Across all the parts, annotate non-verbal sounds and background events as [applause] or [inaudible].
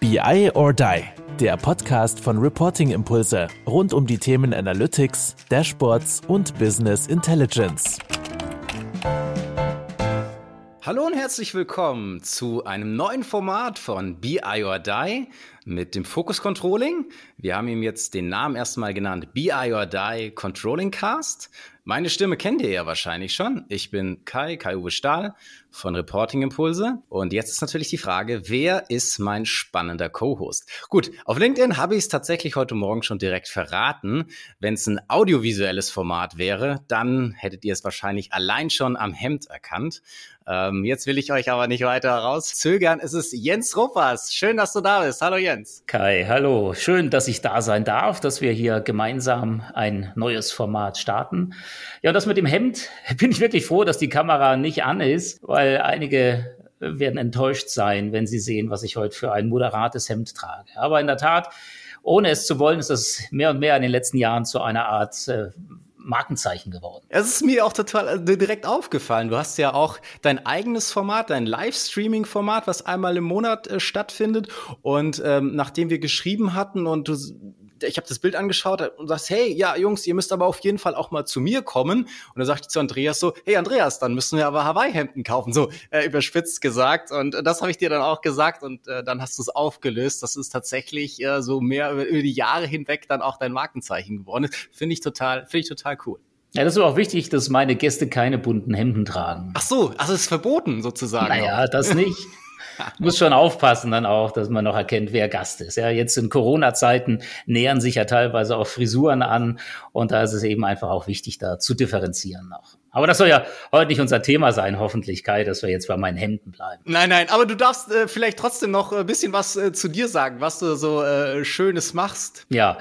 BI or Die, der Podcast von Reporting Impulse rund um die Themen Analytics, Dashboards und Business Intelligence. Hallo und herzlich willkommen zu einem neuen Format von BI or Die mit dem Focus Controlling. Wir haben ihm jetzt den Namen erstmal genannt BI or Die Controlling Cast. Meine Stimme kennt ihr ja wahrscheinlich schon. Ich bin Kai, Kai-Uwe Stahl von Reporting Impulse. Und jetzt ist natürlich die Frage, wer ist mein spannender Co-Host? Gut, auf LinkedIn habe ich es tatsächlich heute Morgen schon direkt verraten. Wenn es ein audiovisuelles Format wäre, dann hättet ihr es wahrscheinlich allein schon am Hemd erkannt. Ähm, jetzt will ich euch aber nicht weiter rauszögern. Es ist Jens Ruppers. Schön, dass du da bist. Hallo Jens. Kai, hallo. Schön, dass ich da sein darf, dass wir hier gemeinsam ein neues Format starten. Ja, und das mit dem Hemd [laughs] bin ich wirklich froh, dass die Kamera nicht an ist, weil einige werden enttäuscht sein, wenn sie sehen, was ich heute für ein moderates Hemd trage. Aber in der Tat, ohne es zu wollen, ist das mehr und mehr in den letzten Jahren zu einer Art äh, Markenzeichen geworden. Es ist mir auch total äh, direkt aufgefallen. Du hast ja auch dein eigenes Format, dein Livestreaming-Format, was einmal im Monat äh, stattfindet. Und ähm, nachdem wir geschrieben hatten und du ich habe das Bild angeschaut und sagst, hey, ja, Jungs, ihr müsst aber auf jeden Fall auch mal zu mir kommen. Und dann sagte ich zu Andreas so, hey Andreas, dann müssen wir aber Hawaii-Hemden kaufen. So äh, überspitzt gesagt. Und äh, das habe ich dir dann auch gesagt und äh, dann hast du es aufgelöst. Das ist tatsächlich äh, so mehr über, über die Jahre hinweg dann auch dein Markenzeichen geworden. Finde ich total, finde ich total cool. Ja, das ist auch wichtig, dass meine Gäste keine bunten Hemden tragen. Ach so, also es ist verboten sozusagen. Naja, auch. das nicht. [laughs] muss schon aufpassen dann auch, dass man noch erkennt, wer Gast ist. Ja, jetzt in Corona-Zeiten nähern sich ja teilweise auch Frisuren an und da ist es eben einfach auch wichtig, da zu differenzieren noch. Aber das soll ja heute nicht unser Thema sein, hoffentlich, Kai, dass wir jetzt bei meinen Hemden bleiben. Nein, nein, aber du darfst äh, vielleicht trotzdem noch ein bisschen was äh, zu dir sagen, was du so äh, Schönes machst. Ja.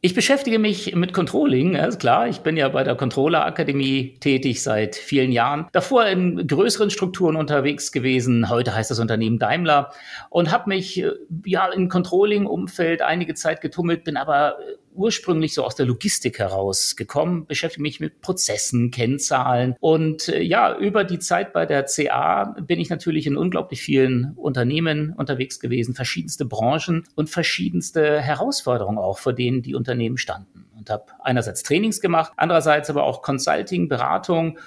Ich beschäftige mich mit Controlling, ist klar. Ich bin ja bei der Controller Akademie tätig seit vielen Jahren. Davor in größeren Strukturen unterwegs gewesen. Heute heißt das Unternehmen Daimler und habe mich äh, ja in Controlling-Umfeld einige Zeit getummelt, bin aber äh, ursprünglich so aus der Logistik herausgekommen, beschäftige mich mit Prozessen, Kennzahlen. Und äh, ja, über die Zeit bei der CA bin ich natürlich in unglaublich vielen Unternehmen unterwegs gewesen, verschiedenste Branchen und verschiedenste Herausforderungen auch, vor denen die Unternehmen standen. Und habe einerseits Trainings gemacht, andererseits aber auch Consulting, Beratung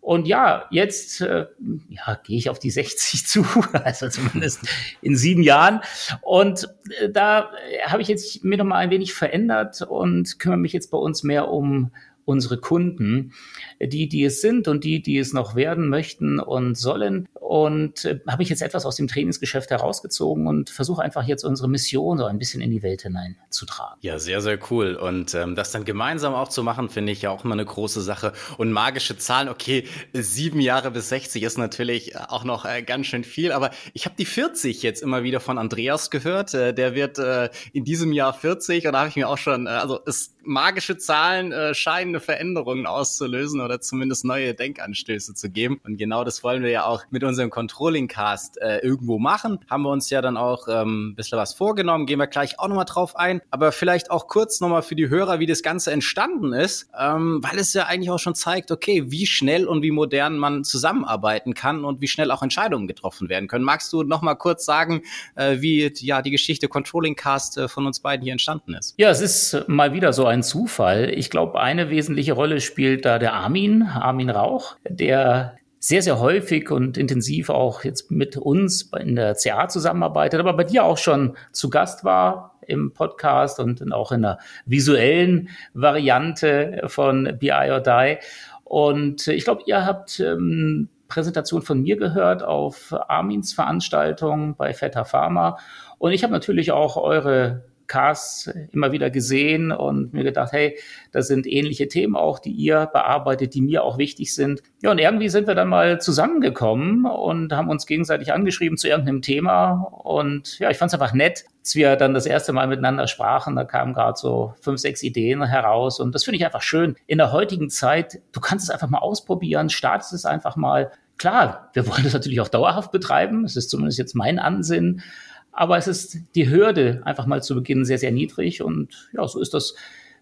und ja, jetzt äh, ja, gehe ich auf die 60 [laughs] zu, also zumindest in sieben Jahren. Und äh, da habe ich jetzt mir noch mal ein wenig verändert und kümmere mich jetzt bei uns mehr um unsere Kunden, die, die es sind und die, die es noch werden möchten und sollen. Und äh, habe ich jetzt etwas aus dem Trainingsgeschäft herausgezogen und versuche einfach jetzt unsere Mission so ein bisschen in die Welt hineinzutragen. Ja, sehr, sehr cool. Und ähm, das dann gemeinsam auch zu machen, finde ich ja auch immer eine große Sache. Und magische Zahlen, okay, sieben Jahre bis 60 ist natürlich auch noch äh, ganz schön viel. Aber ich habe die 40 jetzt immer wieder von Andreas gehört. Äh, der wird äh, in diesem Jahr 40 und da habe ich mir auch schon, äh, also es magische Zahlen äh, scheinen Veränderungen auszulösen oder zumindest neue Denkanstöße zu geben. Und genau das wollen wir ja auch mit unserem Controlling-Cast äh, irgendwo machen. Haben wir uns ja dann auch ähm, ein bisschen was vorgenommen, gehen wir gleich auch nochmal drauf ein. Aber vielleicht auch kurz nochmal für die Hörer, wie das Ganze entstanden ist, ähm, weil es ja eigentlich auch schon zeigt, okay, wie schnell und wie modern man zusammenarbeiten kann und wie schnell auch Entscheidungen getroffen werden können. Magst du nochmal kurz sagen, äh, wie ja die Geschichte Controlling Cast äh, von uns beiden hier entstanden ist? Ja, es ist mal wieder so ein Zufall. Ich glaube, eine wesentliche Rolle spielt da der Armin, Armin Rauch, der sehr, sehr häufig und intensiv auch jetzt mit uns in der CA zusammenarbeitet, aber bei dir auch schon zu Gast war im Podcast und auch in der visuellen Variante von BI or Die. Und ich glaube, ihr habt ähm, Präsentation von mir gehört auf Armins Veranstaltung bei Feta Pharma. Und ich habe natürlich auch eure Casts immer wieder gesehen und mir gedacht, hey, das sind ähnliche Themen auch, die ihr bearbeitet, die mir auch wichtig sind. Ja, und irgendwie sind wir dann mal zusammengekommen und haben uns gegenseitig angeschrieben zu irgendeinem Thema. Und ja, ich fand es einfach nett, als wir dann das erste Mal miteinander sprachen. Da kamen gerade so fünf, sechs Ideen heraus. Und das finde ich einfach schön. In der heutigen Zeit, du kannst es einfach mal ausprobieren, startest es einfach mal. Klar, wir wollen das natürlich auch dauerhaft betreiben. Das ist zumindest jetzt mein Ansinnen. Aber es ist die Hürde einfach mal zu Beginn sehr, sehr niedrig. Und ja, so ist das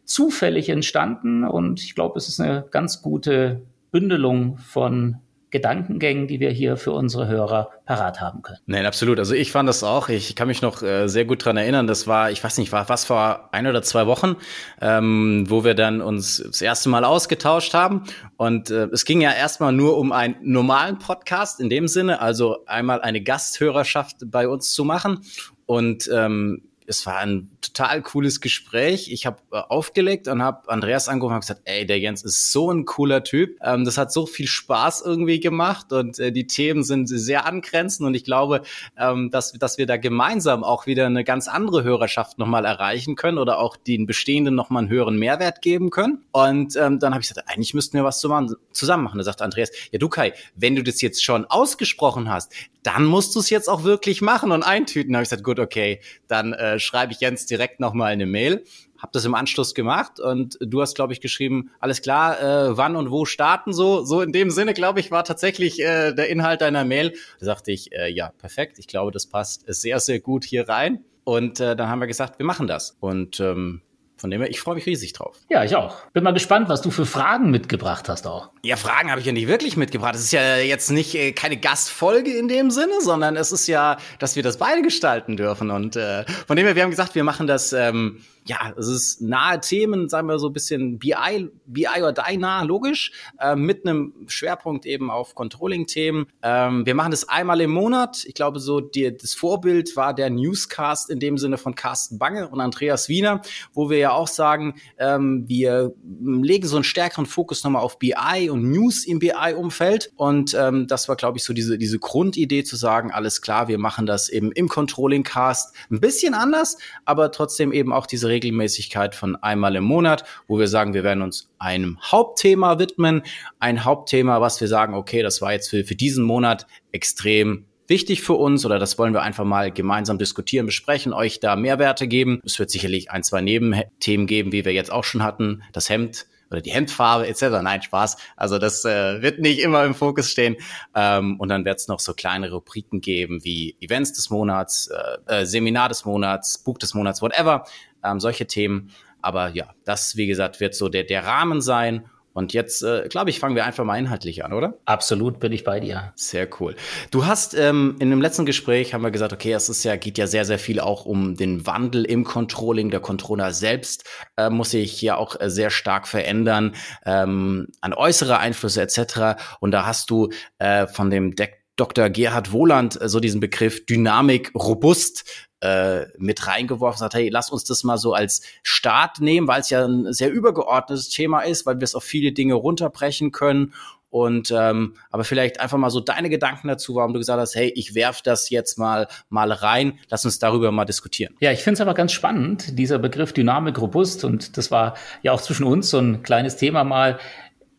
zufällig entstanden. Und ich glaube, es ist eine ganz gute Bündelung von Gedankengängen, die wir hier für unsere Hörer parat haben können. Nein, absolut. Also ich fand das auch. Ich kann mich noch äh, sehr gut dran erinnern. Das war, ich weiß nicht, war was vor ein oder zwei Wochen, ähm, wo wir dann uns das erste Mal ausgetauscht haben. Und äh, es ging ja erstmal nur um einen normalen Podcast in dem Sinne, also einmal eine Gasthörerschaft bei uns zu machen. Und ähm, es war ein total cooles Gespräch. Ich habe äh, aufgelegt und habe Andreas angerufen und gesagt, ey, der Jens ist so ein cooler Typ. Ähm, das hat so viel Spaß irgendwie gemacht und äh, die Themen sind sehr angrenzend und ich glaube, ähm, dass, dass wir da gemeinsam auch wieder eine ganz andere Hörerschaft nochmal erreichen können oder auch den bestehenden nochmal einen höheren Mehrwert geben können. Und ähm, dann habe ich gesagt, eigentlich müssten wir was zusammen machen. Da sagt Andreas, ja du Kai, wenn du das jetzt schon ausgesprochen hast, dann musst du es jetzt auch wirklich machen und eintüten. Da habe ich gesagt, gut, okay, dann äh, schreibe ich Jens direkt nochmal eine Mail. Hab das im Anschluss gemacht und du hast, glaube ich, geschrieben, alles klar, äh, wann und wo starten so. So in dem Sinne, glaube ich, war tatsächlich äh, der Inhalt deiner Mail. Da sagte ich, äh, ja, perfekt, ich glaube, das passt sehr, sehr gut hier rein. Und äh, dann haben wir gesagt, wir machen das. Und ähm, von dem her, ich freue mich riesig drauf. Ja, ich auch. Bin mal gespannt, was du für Fragen mitgebracht hast auch. Ja, Fragen habe ich ja nicht wirklich mitgebracht. Es ist ja jetzt nicht äh, keine Gastfolge in dem Sinne, sondern es ist ja, dass wir das beide gestalten dürfen. Und äh, von dem her, wir haben gesagt, wir machen das. Ähm, ja, es ist nahe Themen, sagen wir so ein bisschen BI, BI oder DI nah, logisch, äh, mit einem Schwerpunkt eben auf Controlling-Themen. Ähm, wir machen das einmal im Monat. Ich glaube, so die, das Vorbild war der Newscast in dem Sinne von Carsten Bange und Andreas Wiener, wo wir ja auch sagen, ähm, wir legen so einen stärkeren Fokus nochmal auf BI und News im BI-Umfeld. Und ähm, das war, glaube ich, so diese, diese Grundidee zu sagen, alles klar, wir machen das eben im Controlling-Cast ein bisschen anders, aber trotzdem eben auch diese Regelmäßigkeit von einmal im Monat, wo wir sagen, wir werden uns einem Hauptthema widmen. Ein Hauptthema, was wir sagen, okay, das war jetzt für, für diesen Monat extrem wichtig für uns oder das wollen wir einfach mal gemeinsam diskutieren, besprechen, euch da Mehrwerte geben. Es wird sicherlich ein, zwei Nebenthemen geben, wie wir jetzt auch schon hatten. Das Hemd oder die Hemdfarbe etc. Nein, Spaß. Also das äh, wird nicht immer im Fokus stehen. Ähm, und dann wird es noch so kleine Rubriken geben wie Events des Monats, äh, äh, Seminar des Monats, Buch des Monats, whatever. Ähm, solche Themen. Aber ja, das, wie gesagt, wird so der, der Rahmen sein. Und jetzt, äh, glaube ich, fangen wir einfach mal inhaltlich an, oder? Absolut, bin ich bei dir. Sehr cool. Du hast ähm, in dem letzten Gespräch haben wir gesagt, okay, es ist ja geht ja sehr sehr viel auch um den Wandel im Controlling. Der Controller selbst äh, muss sich ja auch äh, sehr stark verändern ähm, an äußere Einflüsse etc. Und da hast du äh, von dem Deck Dr. Gerhard Wohland äh, so diesen Begriff Dynamik robust äh, mit reingeworfen, sagt, hey, lass uns das mal so als Start nehmen, weil es ja ein sehr übergeordnetes Thema ist, weil wir es auf viele Dinge runterbrechen können. Und ähm, aber vielleicht einfach mal so deine Gedanken dazu, warum du gesagt hast, hey, ich werf das jetzt mal mal rein, lass uns darüber mal diskutieren. Ja, ich finde es aber ganz spannend, dieser Begriff Dynamik robust, und das war ja auch zwischen uns so ein kleines Thema mal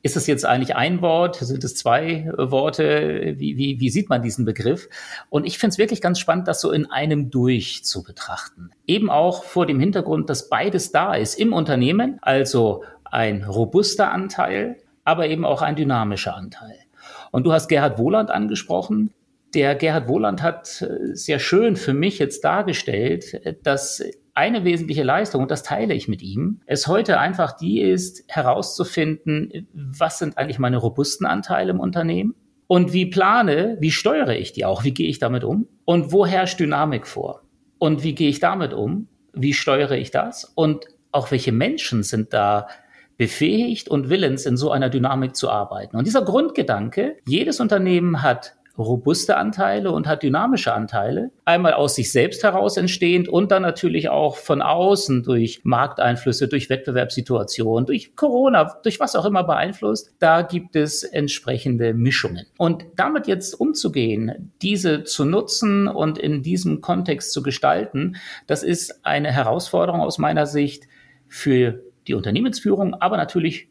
ist es jetzt eigentlich ein Wort? Sind es zwei Worte? Wie, wie, wie sieht man diesen Begriff? Und ich finde es wirklich ganz spannend, das so in einem durch zu betrachten. Eben auch vor dem Hintergrund, dass beides da ist im Unternehmen, also ein robuster Anteil, aber eben auch ein dynamischer Anteil. Und du hast Gerhard Wohland angesprochen. Der Gerhard Wohland hat äh, sehr schön für mich jetzt dargestellt, äh, dass eine wesentliche Leistung, und das teile ich mit ihm, es heute einfach die ist, herauszufinden, was sind eigentlich meine robusten Anteile im Unternehmen? Und wie plane, wie steuere ich die auch, wie gehe ich damit um? Und wo herrscht Dynamik vor? Und wie gehe ich damit um, wie steuere ich das? Und auch welche Menschen sind da befähigt und willens, in so einer Dynamik zu arbeiten. Und dieser Grundgedanke, jedes Unternehmen hat robuste Anteile und hat dynamische Anteile. Einmal aus sich selbst heraus entstehend und dann natürlich auch von außen durch Markteinflüsse, durch Wettbewerbssituationen, durch Corona, durch was auch immer beeinflusst. Da gibt es entsprechende Mischungen. Und damit jetzt umzugehen, diese zu nutzen und in diesem Kontext zu gestalten, das ist eine Herausforderung aus meiner Sicht für die Unternehmensführung, aber natürlich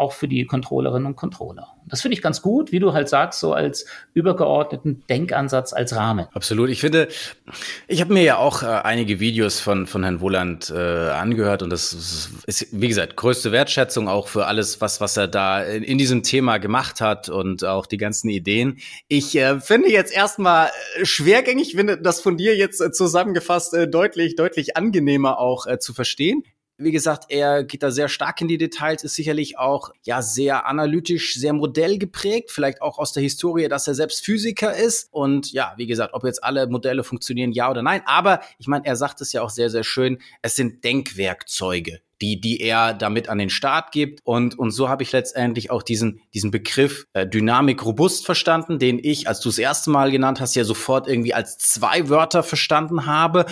auch für die Controllerinnen und Controller. Das finde ich ganz gut, wie du halt sagst, so als übergeordneten Denkansatz als Rahmen. Absolut. Ich finde, ich habe mir ja auch äh, einige Videos von, von Herrn Wohland äh, angehört und das ist, wie gesagt, größte Wertschätzung auch für alles, was, was er da in, in diesem Thema gemacht hat und auch die ganzen Ideen. Ich äh, finde jetzt erstmal äh, schwergängig, finde das von dir jetzt äh, zusammengefasst äh, deutlich, deutlich angenehmer auch zu verstehen wie gesagt, er geht da sehr stark in die Details, ist sicherlich auch ja sehr analytisch, sehr modellgeprägt, vielleicht auch aus der Historie, dass er selbst Physiker ist. Und ja, wie gesagt, ob jetzt alle Modelle funktionieren, ja oder nein. Aber ich meine, er sagt es ja auch sehr, sehr schön, es sind Denkwerkzeuge die, die er damit an den Start gibt. Und, und so habe ich letztendlich auch diesen, diesen Begriff äh, Dynamik robust verstanden, den ich, als du das erste Mal genannt hast, ja sofort irgendwie als zwei Wörter verstanden habe.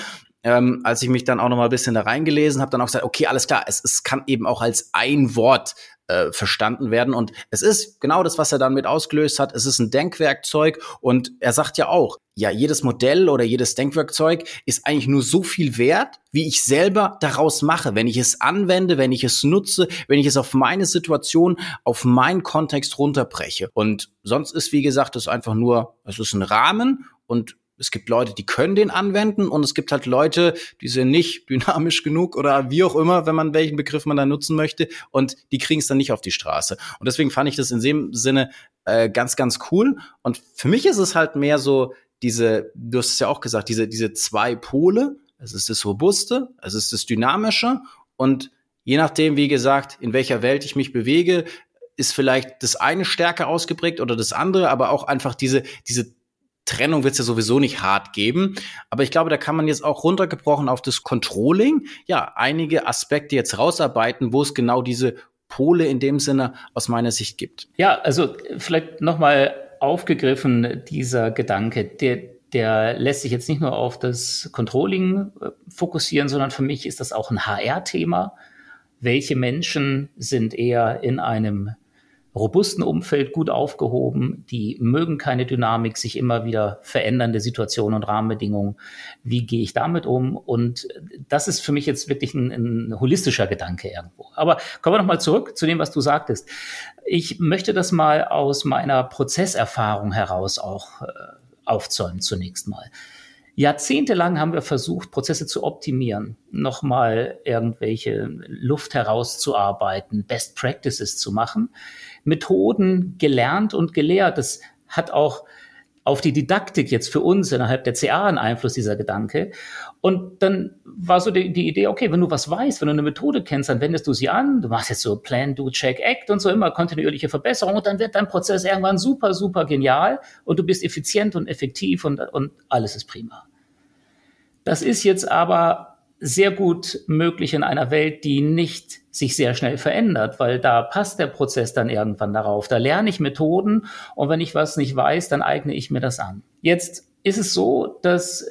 Ähm, als ich mich dann auch noch mal ein bisschen da reingelesen habe, dann auch gesagt, okay, alles klar, es, es kann eben auch als ein Wort äh, verstanden werden. Und es ist genau das, was er dann mit ausgelöst hat. Es ist ein Denkwerkzeug und er sagt ja auch, ja, jedes Modell oder jedes Denkwerkzeug ist eigentlich nur so viel wert, wie ich selber daraus mache, wenn ich es anwende, wenn ich es nutze, wenn ich es auf meine Situation, auf meinen Kontext runterbreche. Und sonst ist, wie gesagt, es einfach nur, es ist ein Rahmen und es gibt Leute, die können den anwenden und es gibt halt Leute, die sind nicht [laughs] dynamisch genug oder wie auch immer, wenn man welchen Begriff man da nutzen möchte und die kriegen es dann nicht auf die Straße. Und deswegen fand ich das in dem Sinne äh, ganz, ganz cool. Und für mich ist es halt mehr so diese, du hast es ja auch gesagt, diese, diese zwei Pole. Es ist das Robuste, es ist das Dynamische und je nachdem, wie gesagt, in welcher Welt ich mich bewege, ist vielleicht das eine stärker ausgeprägt oder das andere, aber auch einfach diese, diese Trennung wird es ja sowieso nicht hart geben. Aber ich glaube, da kann man jetzt auch runtergebrochen auf das Controlling, ja, einige Aspekte jetzt rausarbeiten, wo es genau diese Pole in dem Sinne aus meiner Sicht gibt. Ja, also vielleicht nochmal aufgegriffen, dieser Gedanke, der, der lässt sich jetzt nicht nur auf das Controlling äh, fokussieren, sondern für mich ist das auch ein HR-Thema. Welche Menschen sind eher in einem robusten Umfeld gut aufgehoben. Die mögen keine Dynamik, sich immer wieder verändernde Situationen und Rahmenbedingungen. Wie gehe ich damit um? Und das ist für mich jetzt wirklich ein, ein holistischer Gedanke irgendwo. Aber kommen wir nochmal zurück zu dem, was du sagtest. Ich möchte das mal aus meiner Prozesserfahrung heraus auch äh, aufzäumen zunächst mal. Jahrzehntelang haben wir versucht, Prozesse zu optimieren, nochmal irgendwelche Luft herauszuarbeiten, Best Practices zu machen. Methoden gelernt und gelehrt. Das hat auch auf die Didaktik jetzt für uns innerhalb der CA einen Einfluss, dieser Gedanke. Und dann war so die, die, Idee, okay, wenn du was weißt, wenn du eine Methode kennst, dann wendest du sie an, du machst jetzt so Plan, Do, Check, Act und so immer kontinuierliche Verbesserung und dann wird dein Prozess irgendwann super, super genial und du bist effizient und effektiv und, und alles ist prima. Das ist jetzt aber sehr gut möglich in einer Welt, die nicht sich sehr schnell verändert, weil da passt der Prozess dann irgendwann darauf. Da lerne ich Methoden und wenn ich was nicht weiß, dann eigne ich mir das an. Jetzt ist es so, dass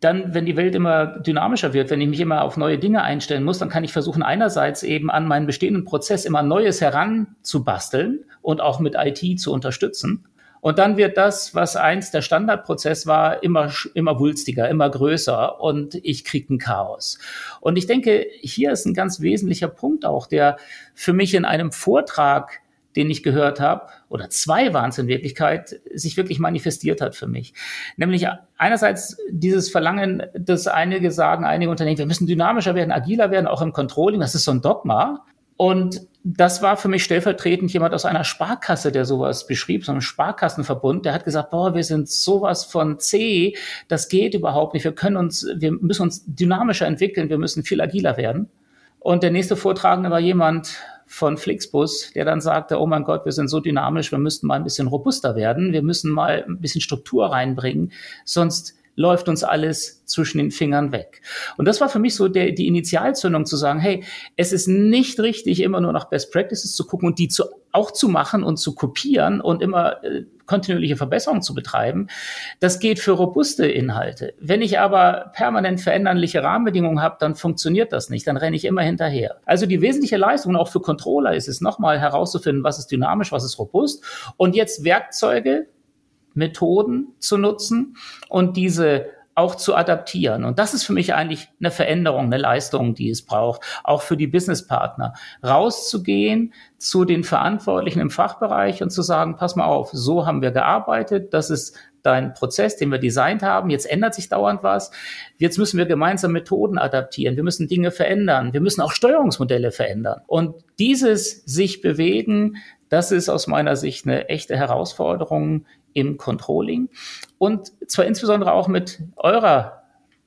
dann, wenn die Welt immer dynamischer wird, wenn ich mich immer auf neue Dinge einstellen muss, dann kann ich versuchen, einerseits eben an meinen bestehenden Prozess immer Neues heranzubasteln und auch mit IT zu unterstützen. Und dann wird das, was einst der Standardprozess war, immer, immer wulstiger, immer größer und ich kriege ein Chaos. Und ich denke, hier ist ein ganz wesentlicher Punkt auch, der für mich in einem Vortrag, den ich gehört habe, oder zwei waren es in Wirklichkeit, sich wirklich manifestiert hat für mich. Nämlich einerseits dieses Verlangen, dass einige sagen, einige Unternehmen, wir müssen dynamischer werden, agiler werden, auch im Controlling, das ist so ein Dogma. Und das war für mich stellvertretend jemand aus einer Sparkasse, der sowas beschrieb, so einem Sparkassenverbund, der hat gesagt, boah, wir sind sowas von C, das geht überhaupt nicht. Wir können uns, wir müssen uns dynamischer entwickeln, wir müssen viel agiler werden. Und der nächste Vortragende war jemand von Flixbus, der dann sagte, oh mein Gott, wir sind so dynamisch, wir müssten mal ein bisschen robuster werden, wir müssen mal ein bisschen Struktur reinbringen, sonst läuft uns alles zwischen den Fingern weg. Und das war für mich so der, die Initialzündung zu sagen, hey, es ist nicht richtig, immer nur nach Best Practices zu gucken und die zu, auch zu machen und zu kopieren und immer äh, kontinuierliche Verbesserungen zu betreiben. Das geht für robuste Inhalte. Wenn ich aber permanent veränderliche Rahmenbedingungen habe, dann funktioniert das nicht. Dann renne ich immer hinterher. Also die wesentliche Leistung auch für Controller ist es nochmal herauszufinden, was ist dynamisch, was ist robust und jetzt Werkzeuge Methoden zu nutzen und diese auch zu adaptieren. Und das ist für mich eigentlich eine Veränderung, eine Leistung, die es braucht, auch für die Businesspartner, rauszugehen zu den Verantwortlichen im Fachbereich und zu sagen, pass mal auf, so haben wir gearbeitet, das ist dein Prozess, den wir designt haben, jetzt ändert sich dauernd was, jetzt müssen wir gemeinsam Methoden adaptieren, wir müssen Dinge verändern, wir müssen auch Steuerungsmodelle verändern. Und dieses sich bewegen, das ist aus meiner Sicht eine echte Herausforderung im Controlling und zwar insbesondere auch mit eurer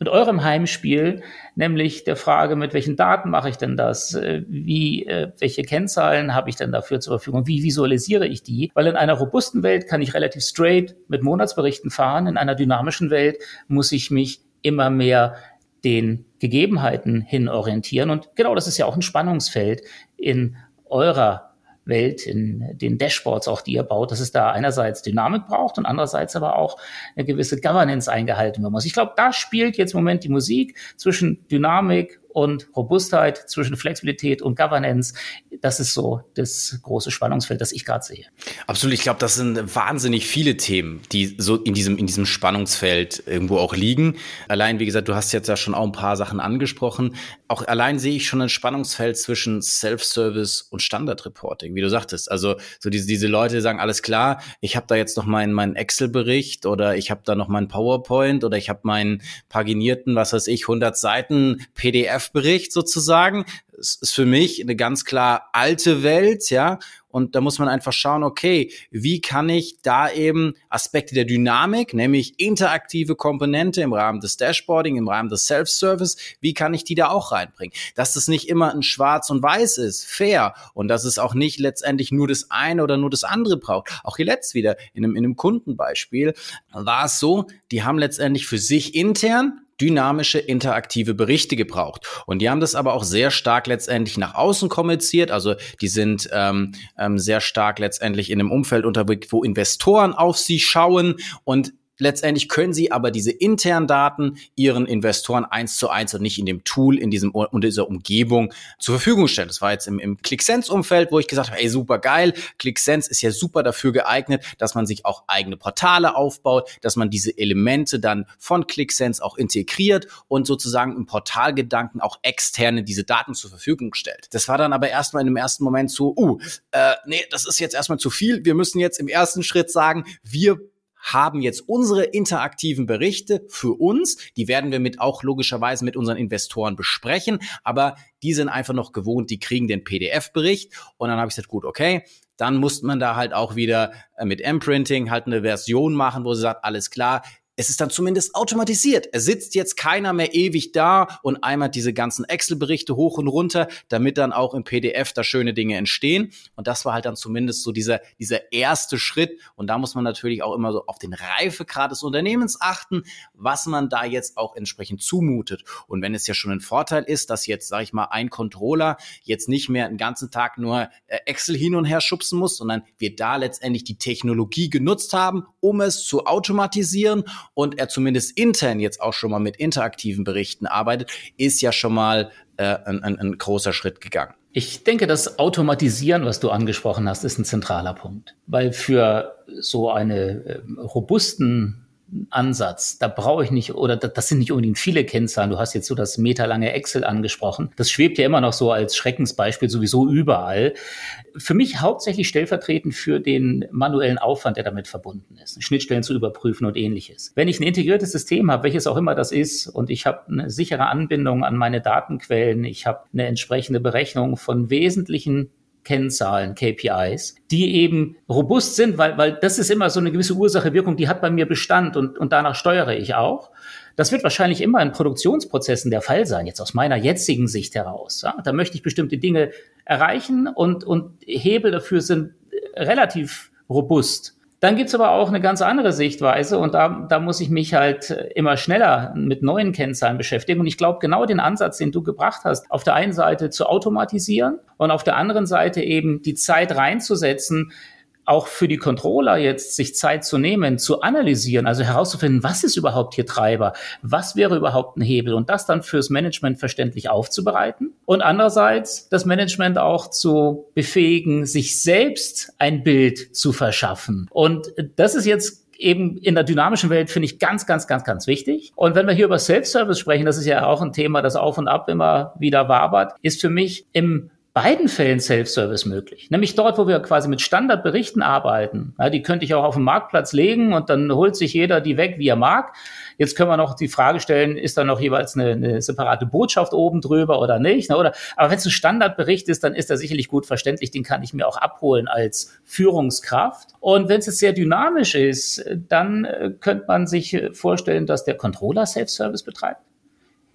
mit eurem Heimspiel, nämlich der Frage, mit welchen Daten mache ich denn das? Äh, wie, äh, welche Kennzahlen habe ich denn dafür zur Verfügung? Wie visualisiere ich die? Weil in einer robusten Welt kann ich relativ straight mit Monatsberichten fahren. In einer dynamischen Welt muss ich mich immer mehr den Gegebenheiten hin orientieren. Und genau das ist ja auch ein Spannungsfeld in eurer Welt, in den Dashboards auch, die ihr baut, dass es da einerseits Dynamik braucht und andererseits aber auch eine gewisse Governance eingehalten werden muss. Ich glaube, da spielt jetzt im Moment die Musik zwischen Dynamik und Robustheit, zwischen Flexibilität und Governance. Das ist so das große Spannungsfeld, das ich gerade sehe. Absolut. Ich glaube, das sind wahnsinnig viele Themen, die so in diesem, in diesem Spannungsfeld irgendwo auch liegen. Allein, wie gesagt, du hast jetzt ja schon auch ein paar Sachen angesprochen. Auch allein sehe ich schon ein Spannungsfeld zwischen Self-Service und Standard-Reporting, wie du sagtest. Also, so diese, diese Leute sagen, alles klar, ich habe da jetzt noch meinen, meinen Excel-Bericht oder ich habe da noch meinen PowerPoint oder ich habe meinen paginierten, was weiß ich, 100 Seiten PDF bericht sozusagen. Es ist für mich eine ganz klar alte Welt, ja. Und da muss man einfach schauen, okay, wie kann ich da eben Aspekte der Dynamik, nämlich interaktive Komponente im Rahmen des Dashboarding, im Rahmen des Self-Service, wie kann ich die da auch reinbringen? Dass das nicht immer ein Schwarz und Weiß ist, fair. Und dass es auch nicht letztendlich nur das eine oder nur das andere braucht. Auch hier letzt wieder in einem, in einem Kundenbeispiel war es so, die haben letztendlich für sich intern dynamische, interaktive Berichte gebraucht. Und die haben das aber auch sehr stark letztendlich nach außen kommuniziert. Also die sind ähm, ähm, sehr stark letztendlich in einem Umfeld unterwegs, wo Investoren auf sie schauen und Letztendlich können sie aber diese internen Daten ihren Investoren eins zu eins und nicht in dem Tool, in diesem in dieser Umgebung zur Verfügung stellen. Das war jetzt im, im ClickSense-Umfeld, wo ich gesagt habe, ey, super geil, ClickSense ist ja super dafür geeignet, dass man sich auch eigene Portale aufbaut, dass man diese Elemente dann von ClickSense auch integriert und sozusagen im Portalgedanken auch externe diese Daten zur Verfügung stellt. Das war dann aber erstmal in dem ersten Moment so, uh, äh, nee, das ist jetzt erstmal zu viel. Wir müssen jetzt im ersten Schritt sagen, wir haben jetzt unsere interaktiven Berichte für uns. Die werden wir mit auch logischerweise mit unseren Investoren besprechen, aber die sind einfach noch gewohnt, die kriegen den PDF-Bericht. Und dann habe ich gesagt, gut, okay, dann muss man da halt auch wieder äh, mit M-Printing halt eine Version machen, wo sie sagt, alles klar, es ist dann zumindest automatisiert. Es sitzt jetzt keiner mehr ewig da und einmal diese ganzen Excel-Berichte hoch und runter, damit dann auch im PDF da schöne Dinge entstehen. Und das war halt dann zumindest so dieser, dieser erste Schritt. Und da muss man natürlich auch immer so auf den Reifegrad des Unternehmens achten, was man da jetzt auch entsprechend zumutet. Und wenn es ja schon ein Vorteil ist, dass jetzt, sage ich mal, ein Controller jetzt nicht mehr den ganzen Tag nur äh, Excel hin und her schubsen muss, sondern wir da letztendlich die Technologie genutzt haben, um es zu automatisieren und er zumindest intern jetzt auch schon mal mit interaktiven Berichten arbeitet, ist ja schon mal äh, ein, ein, ein großer Schritt gegangen. Ich denke, das Automatisieren, was du angesprochen hast, ist ein zentraler Punkt, weil für so eine äh, robusten Ansatz. Da brauche ich nicht, oder das sind nicht unbedingt viele Kennzahlen. Du hast jetzt so das meterlange Excel angesprochen. Das schwebt ja immer noch so als Schreckensbeispiel sowieso überall. Für mich hauptsächlich stellvertretend für den manuellen Aufwand, der damit verbunden ist. Schnittstellen zu überprüfen und ähnliches. Wenn ich ein integriertes System habe, welches auch immer das ist, und ich habe eine sichere Anbindung an meine Datenquellen, ich habe eine entsprechende Berechnung von wesentlichen Kennzahlen, KPIs, die eben robust sind, weil, weil das ist immer so eine gewisse Ursache-Wirkung, die hat bei mir Bestand und, und danach steuere ich auch. Das wird wahrscheinlich immer in Produktionsprozessen der Fall sein, jetzt aus meiner jetzigen Sicht heraus. Ja? Da möchte ich bestimmte Dinge erreichen und, und Hebel dafür sind relativ robust. Dann gibt's aber auch eine ganz andere Sichtweise und da, da muss ich mich halt immer schneller mit neuen Kennzahlen beschäftigen. Und ich glaube, genau den Ansatz, den du gebracht hast, auf der einen Seite zu automatisieren und auf der anderen Seite eben die Zeit reinzusetzen, auch für die Controller jetzt sich Zeit zu nehmen, zu analysieren, also herauszufinden, was ist überhaupt hier Treiber, was wäre überhaupt ein Hebel und das dann fürs Management verständlich aufzubereiten und andererseits das Management auch zu befähigen, sich selbst ein Bild zu verschaffen. Und das ist jetzt eben in der dynamischen Welt finde ich ganz, ganz, ganz, ganz wichtig. Und wenn wir hier über Self-Service sprechen, das ist ja auch ein Thema, das auf und ab immer wieder wabert, ist für mich im beiden Fällen Self-Service möglich. Nämlich dort, wo wir quasi mit Standardberichten arbeiten. Ja, die könnte ich auch auf den Marktplatz legen und dann holt sich jeder die weg, wie er mag. Jetzt können wir noch die Frage stellen, ist da noch jeweils eine, eine separate Botschaft oben drüber oder nicht? Ne? Oder, aber wenn es ein Standardbericht ist, dann ist er sicherlich gut verständlich. Den kann ich mir auch abholen als Führungskraft. Und wenn es sehr dynamisch ist, dann äh, könnte man sich vorstellen, dass der Controller Self-Service betreibt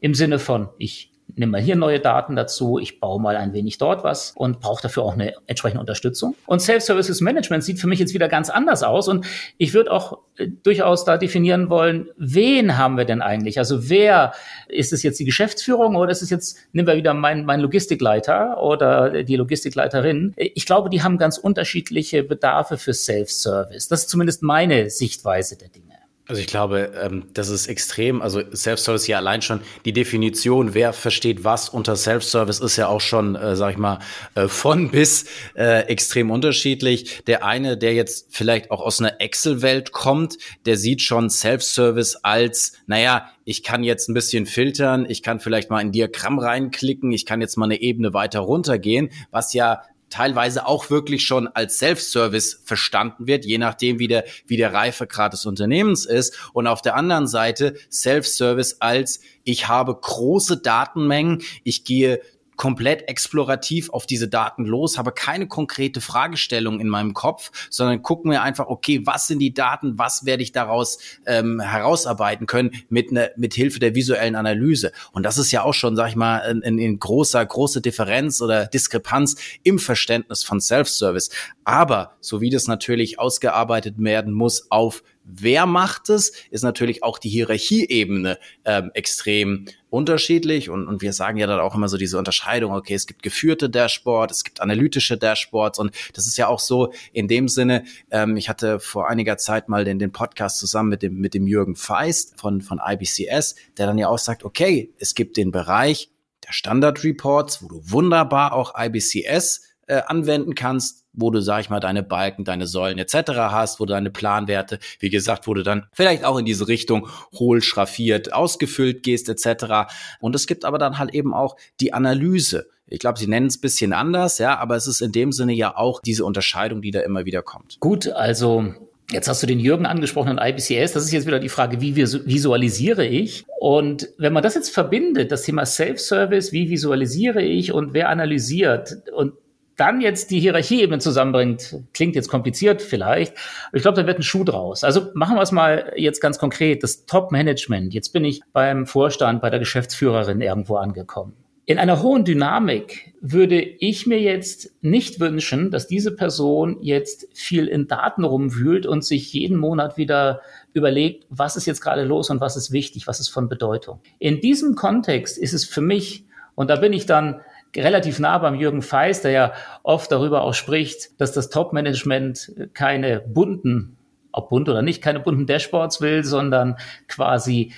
Im Sinne von, ich nimm mal hier neue Daten dazu, ich baue mal ein wenig dort was und brauche dafür auch eine entsprechende Unterstützung. Und Self-Services Management sieht für mich jetzt wieder ganz anders aus und ich würde auch äh, durchaus da definieren wollen, wen haben wir denn eigentlich? Also wer ist es jetzt die Geschäftsführung oder ist es jetzt, nehmen wir wieder meinen mein Logistikleiter oder die Logistikleiterin? Ich glaube, die haben ganz unterschiedliche Bedarfe für Self-Service. Das ist zumindest meine Sichtweise der Dinge. Also ich glaube, ähm, das ist extrem. Also Self-Service ja allein schon die Definition, wer versteht was unter Self-Service, ist ja auch schon, äh, sag ich mal, äh, von bis äh, extrem unterschiedlich. Der eine, der jetzt vielleicht auch aus einer Excel-Welt kommt, der sieht schon Self-Service als, naja, ich kann jetzt ein bisschen filtern, ich kann vielleicht mal ein Diagramm reinklicken, ich kann jetzt mal eine Ebene weiter runtergehen, was ja teilweise auch wirklich schon als Self-Service verstanden wird, je nachdem, wie der, wie der Reifegrad des Unternehmens ist. Und auf der anderen Seite Self-Service als ich habe große Datenmengen, ich gehe komplett explorativ auf diese Daten los, habe keine konkrete Fragestellung in meinem Kopf, sondern gucken mir einfach, okay, was sind die Daten, was werde ich daraus ähm, herausarbeiten können mit, ne, mit Hilfe der visuellen Analyse. Und das ist ja auch schon, sag ich mal, in, in großer, große Differenz oder Diskrepanz im Verständnis von Self-Service. Aber so wie das natürlich ausgearbeitet werden muss auf wer macht es, ist natürlich auch die Hierarchieebene ähm, extrem unterschiedlich. Und, und wir sagen ja dann auch immer so diese Unterscheidung, okay, es gibt geführte Dashboard, es gibt analytische Dashboards. Und das ist ja auch so in dem Sinne, ähm, ich hatte vor einiger Zeit mal den, den Podcast zusammen mit dem, mit dem Jürgen Feist von, von IBCS, der dann ja auch sagt, okay, es gibt den Bereich der Standard Reports, wo du wunderbar auch IBCS äh, anwenden kannst, wo du, sag ich mal, deine Balken, deine Säulen etc. hast, wo du deine Planwerte, wie gesagt, wo du dann vielleicht auch in diese Richtung hohl schraffiert ausgefüllt gehst etc. Und es gibt aber dann halt eben auch die Analyse. Ich glaube, sie nennen es bisschen anders, ja, aber es ist in dem Sinne ja auch diese Unterscheidung, die da immer wieder kommt. Gut, also Jetzt hast du den Jürgen angesprochen und IBCS. Das ist jetzt wieder die Frage, wie visualisiere ich? Und wenn man das jetzt verbindet, das Thema Self-Service, wie visualisiere ich und wer analysiert? Und dann jetzt die Hierarchieebene zusammenbringt, klingt jetzt kompliziert vielleicht, ich glaube, da wird ein Schuh draus. Also machen wir es mal jetzt ganz konkret, das Top-Management. Jetzt bin ich beim Vorstand, bei der Geschäftsführerin irgendwo angekommen. In einer hohen Dynamik würde ich mir jetzt nicht wünschen, dass diese Person jetzt viel in Daten rumwühlt und sich jeden Monat wieder überlegt, was ist jetzt gerade los und was ist wichtig, was ist von Bedeutung. In diesem Kontext ist es für mich, und da bin ich dann relativ nah beim Jürgen Feist, der ja oft darüber auch spricht, dass das Top-Management keine bunten, ob bunt oder nicht, keine bunten Dashboards will, sondern quasi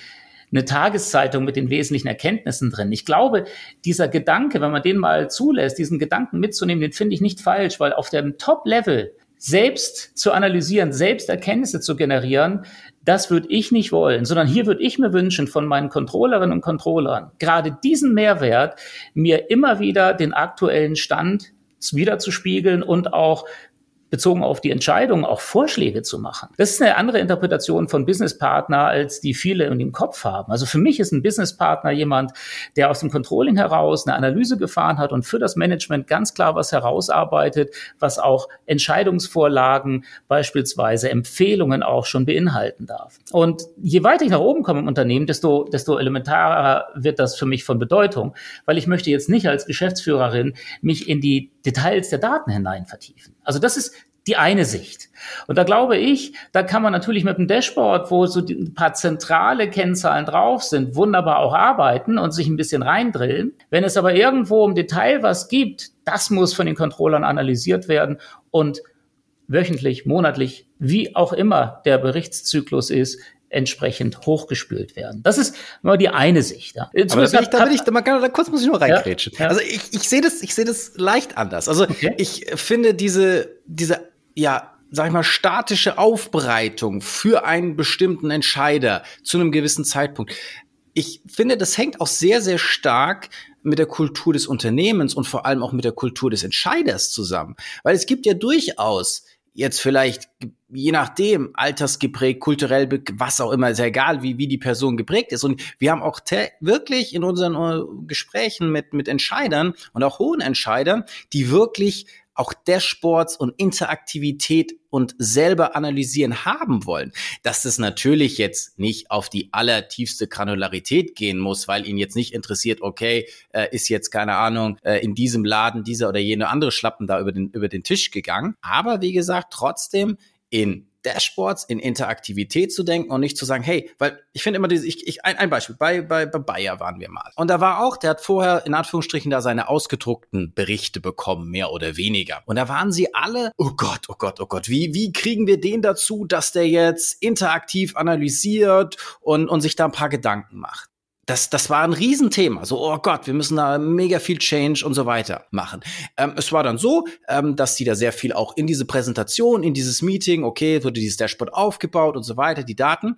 eine Tageszeitung mit den wesentlichen Erkenntnissen drin. Ich glaube, dieser Gedanke, wenn man den mal zulässt, diesen Gedanken mitzunehmen, den finde ich nicht falsch, weil auf dem Top-Level selbst zu analysieren, selbst Erkenntnisse zu generieren, das würde ich nicht wollen, sondern hier würde ich mir wünschen von meinen Controllerinnen und Controllern, gerade diesen Mehrwert mir immer wieder den aktuellen Stand wiederzuspiegeln und auch bezogen auf die Entscheidung auch Vorschläge zu machen. Das ist eine andere Interpretation von Businesspartner, als die viele in dem Kopf haben. Also für mich ist ein Businesspartner jemand, der aus dem Controlling heraus eine Analyse gefahren hat und für das Management ganz klar was herausarbeitet, was auch Entscheidungsvorlagen, beispielsweise Empfehlungen auch schon beinhalten darf. Und je weiter ich nach oben komme im Unternehmen, desto, desto elementarer wird das für mich von Bedeutung, weil ich möchte jetzt nicht als Geschäftsführerin mich in die Details der Daten hinein vertiefen. Also das ist die eine Sicht. Und da glaube ich, da kann man natürlich mit dem Dashboard, wo so ein paar zentrale Kennzahlen drauf sind, wunderbar auch arbeiten und sich ein bisschen reindrillen. Wenn es aber irgendwo im Detail was gibt, das muss von den Controllern analysiert werden und wöchentlich, monatlich, wie auch immer der Berichtszyklus ist, entsprechend hochgespült werden. Das ist mal die eine Sicht. Ja. Aber da bin ich, da bin ich, da, da kurz muss ich nur reingrätschen. Ja, ja. Also ich, ich sehe das, ich sehe das leicht anders. Also okay. ich finde diese, diese, ja, sag ich mal, statische Aufbereitung für einen bestimmten Entscheider zu einem gewissen Zeitpunkt. Ich finde, das hängt auch sehr, sehr stark mit der Kultur des Unternehmens und vor allem auch mit der Kultur des Entscheiders zusammen. Weil es gibt ja durchaus jetzt vielleicht, je nachdem, altersgeprägt, kulturell, was auch immer, ist ja egal, wie, wie die Person geprägt ist. Und wir haben auch wirklich in unseren äh, Gesprächen mit, mit Entscheidern und auch hohen Entscheidern, die wirklich auch Dashboards und Interaktivität und selber analysieren haben wollen, dass das natürlich jetzt nicht auf die allertiefste Granularität gehen muss, weil ihn jetzt nicht interessiert, okay, äh, ist jetzt keine Ahnung äh, in diesem Laden dieser oder jene andere Schlappen da über den über den Tisch gegangen, aber wie gesagt, trotzdem in Dashboards in Interaktivität zu denken und nicht zu sagen, hey, weil ich finde immer diese, ich, ich, ein, ein Beispiel, bei, bei, bei Bayer waren wir mal. Und da war auch, der hat vorher in Anführungsstrichen da seine ausgedruckten Berichte bekommen, mehr oder weniger. Und da waren sie alle, oh Gott, oh Gott, oh Gott, wie, wie kriegen wir den dazu, dass der jetzt interaktiv analysiert und, und sich da ein paar Gedanken macht? Das, das war ein Riesenthema. So, oh Gott, wir müssen da mega viel Change und so weiter machen. Ähm, es war dann so, ähm, dass die da sehr viel auch in diese Präsentation, in dieses Meeting, okay, wurde dieses Dashboard aufgebaut und so weiter, die Daten.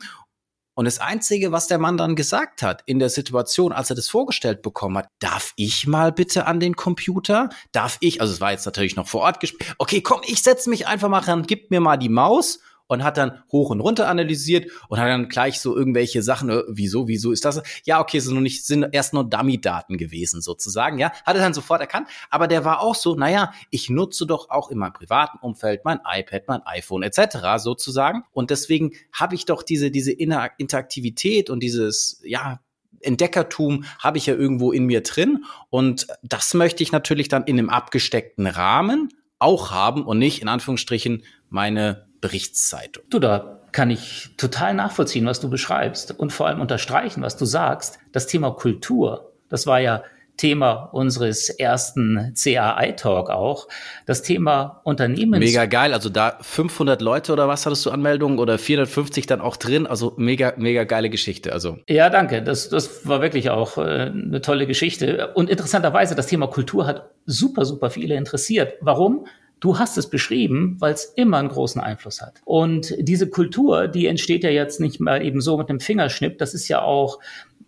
Und das Einzige, was der Mann dann gesagt hat in der Situation, als er das vorgestellt bekommen hat, darf ich mal bitte an den Computer? Darf ich, also es war jetzt natürlich noch vor Ort gespielt, okay, komm, ich setze mich einfach mal ran, gib mir mal die Maus und hat dann hoch und runter analysiert und hat dann gleich so irgendwelche Sachen, äh, wieso, wieso ist das? Ja, okay, sind noch nicht, sind erst nur Dummy-Daten gewesen sozusagen, ja, hat er dann sofort erkannt, aber der war auch so, naja, ich nutze doch auch in meinem privaten Umfeld mein iPad, mein iPhone etc. sozusagen und deswegen habe ich doch diese, diese Interaktivität und dieses, ja, Entdeckertum habe ich ja irgendwo in mir drin und das möchte ich natürlich dann in einem abgesteckten Rahmen auch haben und nicht in Anführungsstrichen meine Berichtszeitung. Du, da kann ich total nachvollziehen, was du beschreibst und vor allem unterstreichen, was du sagst. Das Thema Kultur, das war ja Thema unseres ersten CAI-Talk auch. Das Thema Unternehmens... Mega geil. Also da 500 Leute oder was hattest du Anmeldungen oder 450 dann auch drin. Also mega, mega geile Geschichte. Also. Ja, danke. Das, das war wirklich auch äh, eine tolle Geschichte. Und interessanterweise, das Thema Kultur hat super, super viele interessiert. Warum? Du hast es beschrieben, weil es immer einen großen Einfluss hat. Und diese Kultur, die entsteht ja jetzt nicht mal eben so mit einem Fingerschnipp. Das ist ja auch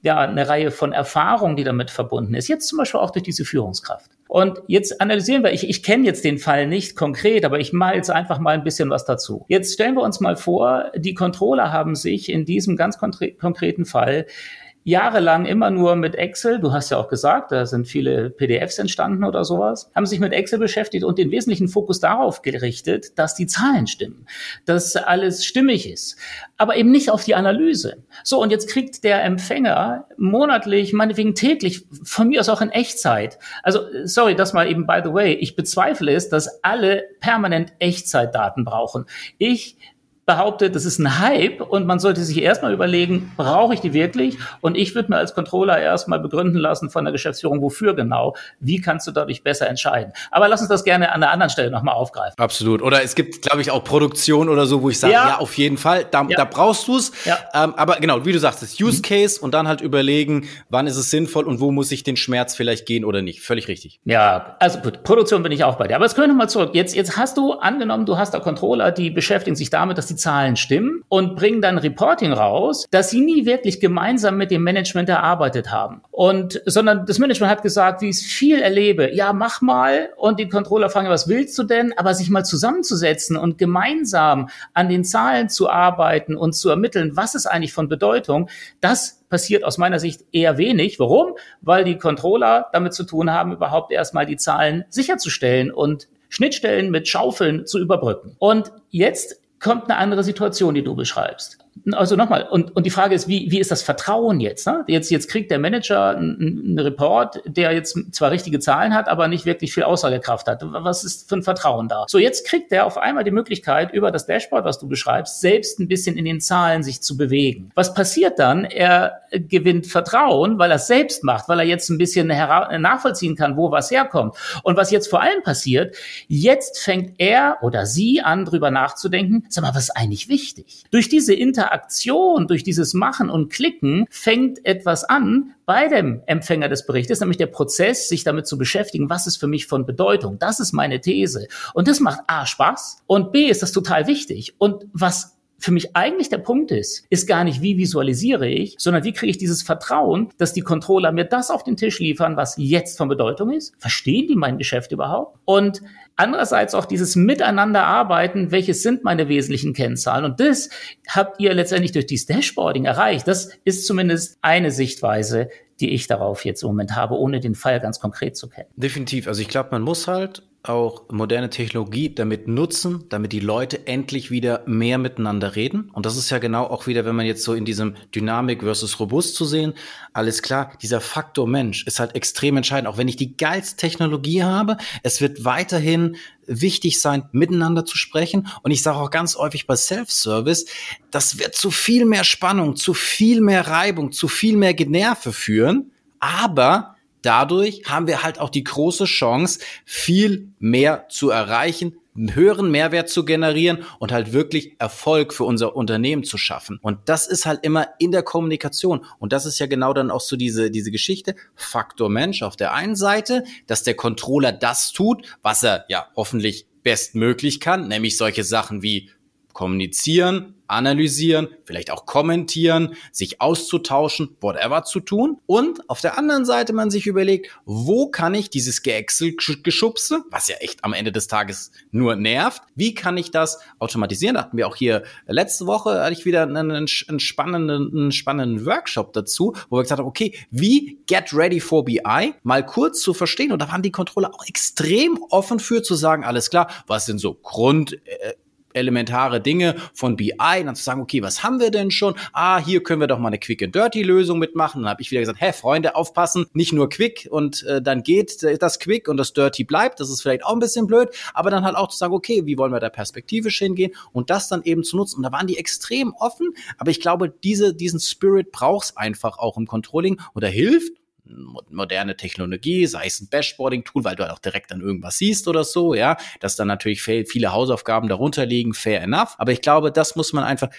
ja, eine Reihe von Erfahrungen, die damit verbunden ist. Jetzt zum Beispiel auch durch diese Führungskraft. Und jetzt analysieren wir, ich, ich kenne jetzt den Fall nicht konkret, aber ich mal jetzt einfach mal ein bisschen was dazu. Jetzt stellen wir uns mal vor, die Controller haben sich in diesem ganz konkreten Fall jahrelang immer nur mit Excel, du hast ja auch gesagt, da sind viele PDFs entstanden oder sowas, haben sich mit Excel beschäftigt und den wesentlichen Fokus darauf gerichtet, dass die Zahlen stimmen, dass alles stimmig ist, aber eben nicht auf die Analyse. So, und jetzt kriegt der Empfänger monatlich, meinetwegen täglich, von mir aus auch in Echtzeit. Also, sorry, das mal eben by the way, ich bezweifle es, dass alle permanent Echtzeitdaten brauchen. Ich behauptet, das ist ein Hype und man sollte sich erstmal überlegen, brauche ich die wirklich? Und ich würde mir als Controller erstmal begründen lassen von der Geschäftsführung, wofür genau, wie kannst du dadurch besser entscheiden. Aber lass uns das gerne an der anderen Stelle nochmal aufgreifen. Absolut. Oder es gibt, glaube ich, auch Produktion oder so, wo ich sage, ja, ja auf jeden Fall, da, ja. da brauchst du es. Ja. Ähm, aber genau, wie du sagst, das Use mhm. Case mhm. und dann halt überlegen, wann ist es sinnvoll und wo muss ich den Schmerz vielleicht gehen oder nicht. Völlig richtig. Ja, also gut, Produktion bin ich auch bei dir. Aber jetzt können wir nochmal zurück. Jetzt, jetzt hast du angenommen, du hast da Controller, die beschäftigen sich damit, dass die die Zahlen stimmen und bringen dann Reporting raus, dass sie nie wirklich gemeinsam mit dem Management erarbeitet haben. Und, sondern das Management hat gesagt, wie ich es viel erlebe, ja, mach mal und die Controller fragen, was willst du denn? Aber sich mal zusammenzusetzen und gemeinsam an den Zahlen zu arbeiten und zu ermitteln, was ist eigentlich von Bedeutung, das passiert aus meiner Sicht eher wenig. Warum? Weil die Controller damit zu tun haben, überhaupt erstmal die Zahlen sicherzustellen und Schnittstellen mit Schaufeln zu überbrücken. Und jetzt kommt eine andere Situation, die du beschreibst. Also nochmal, und, und die Frage ist, wie, wie ist das Vertrauen jetzt, ne? Jetzt, jetzt kriegt der Manager einen, einen Report, der jetzt zwar richtige Zahlen hat, aber nicht wirklich viel Aussagekraft hat. Was ist für ein Vertrauen da? So, jetzt kriegt er auf einmal die Möglichkeit, über das Dashboard, was du beschreibst, selbst ein bisschen in den Zahlen sich zu bewegen. Was passiert dann? Er gewinnt Vertrauen, weil er es selbst macht, weil er jetzt ein bisschen nachvollziehen kann, wo was herkommt. Und was jetzt vor allem passiert, jetzt fängt er oder sie an, drüber nachzudenken, sag mal, was ist eigentlich wichtig? Durch diese Interaktion, durch dieses Machen und Klicken fängt etwas an bei dem Empfänger des Berichtes, nämlich der Prozess, sich damit zu beschäftigen, was ist für mich von Bedeutung. Das ist meine These. Und das macht A Spaß und B ist das total wichtig. Und was für mich eigentlich der Punkt ist, ist gar nicht, wie visualisiere ich, sondern wie kriege ich dieses Vertrauen, dass die Controller mir das auf den Tisch liefern, was jetzt von Bedeutung ist. Verstehen die mein Geschäft überhaupt? Und Andererseits auch dieses Miteinanderarbeiten, welches sind meine wesentlichen Kennzahlen? Und das habt ihr letztendlich durch dieses Dashboarding erreicht. Das ist zumindest eine Sichtweise, die ich darauf jetzt im Moment habe, ohne den Fall ganz konkret zu kennen. Definitiv. Also ich glaube, man muss halt auch moderne Technologie damit nutzen, damit die Leute endlich wieder mehr miteinander reden. Und das ist ja genau auch wieder, wenn man jetzt so in diesem Dynamik versus Robust zu sehen, alles klar, dieser Faktor Mensch ist halt extrem entscheidend. Auch wenn ich die geilste Technologie habe, es wird weiterhin wichtig sein, miteinander zu sprechen. Und ich sage auch ganz häufig bei Self-Service, das wird zu viel mehr Spannung, zu viel mehr Reibung, zu viel mehr Generve führen. Aber dadurch haben wir halt auch die große Chance, viel mehr zu erreichen, einen höheren Mehrwert zu generieren und halt wirklich Erfolg für unser Unternehmen zu schaffen. Und das ist halt immer in der Kommunikation. Und das ist ja genau dann auch so diese, diese Geschichte. Faktor Mensch auf der einen Seite, dass der Controller das tut, was er ja hoffentlich bestmöglich kann, nämlich solche Sachen wie kommunizieren, analysieren, vielleicht auch kommentieren, sich auszutauschen, whatever zu tun. Und auf der anderen Seite man sich überlegt, wo kann ich dieses Geäxel-Geschubse, was ja echt am Ende des Tages nur nervt, wie kann ich das automatisieren? Da hatten wir auch hier letzte Woche, hatte ich wieder einen, einen, spannenden, einen spannenden Workshop dazu, wo wir gesagt haben, okay, wie get ready for BI mal kurz zu verstehen. Und da waren die Controller auch extrem offen für zu sagen, alles klar, was sind so Grund, äh, elementare Dinge von BI, dann zu sagen, okay, was haben wir denn schon? Ah, hier können wir doch mal eine Quick and Dirty Lösung mitmachen. Dann habe ich wieder gesagt, hä, Freunde, aufpassen, nicht nur Quick und äh, dann geht das Quick und das Dirty bleibt. Das ist vielleicht auch ein bisschen blöd, aber dann halt auch zu sagen, okay, wie wollen wir da perspektivisch hingehen und das dann eben zu nutzen. Und da waren die extrem offen, aber ich glaube, diese, diesen Spirit braucht's einfach auch im Controlling oder hilft moderne Technologie, sei es ein Dashboarding-Tool, weil du halt auch direkt dann irgendwas siehst oder so, ja, dass dann natürlich viele Hausaufgaben darunter liegen, fair enough. Aber ich glaube, das muss man einfach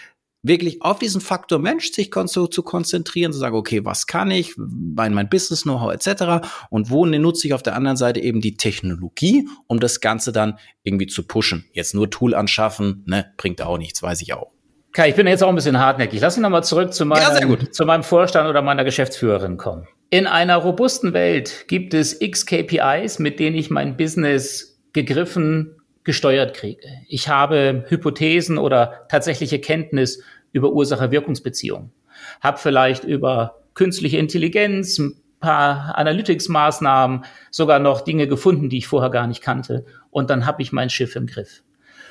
wirklich auf diesen Faktor Mensch sich zu, zu konzentrieren, zu sagen, okay, was kann ich, mein, mein Business-Know-how etc. Und wo nutze ich auf der anderen Seite eben die Technologie, um das Ganze dann irgendwie zu pushen. Jetzt nur Tool anschaffen, ne, bringt auch nichts, weiß ich auch. Kai, ich bin jetzt auch ein bisschen hartnäckig. Lass mich nochmal zurück zu, meiner, ja, zu meinem Vorstand oder meiner Geschäftsführerin kommen. In einer robusten Welt gibt es x KPIs, mit denen ich mein Business gegriffen, gesteuert kriege. Ich habe Hypothesen oder tatsächliche Kenntnis über Ursache-Wirkungsbeziehungen. Hab vielleicht über künstliche Intelligenz, ein paar Analytics-Maßnahmen, sogar noch Dinge gefunden, die ich vorher gar nicht kannte. Und dann habe ich mein Schiff im Griff.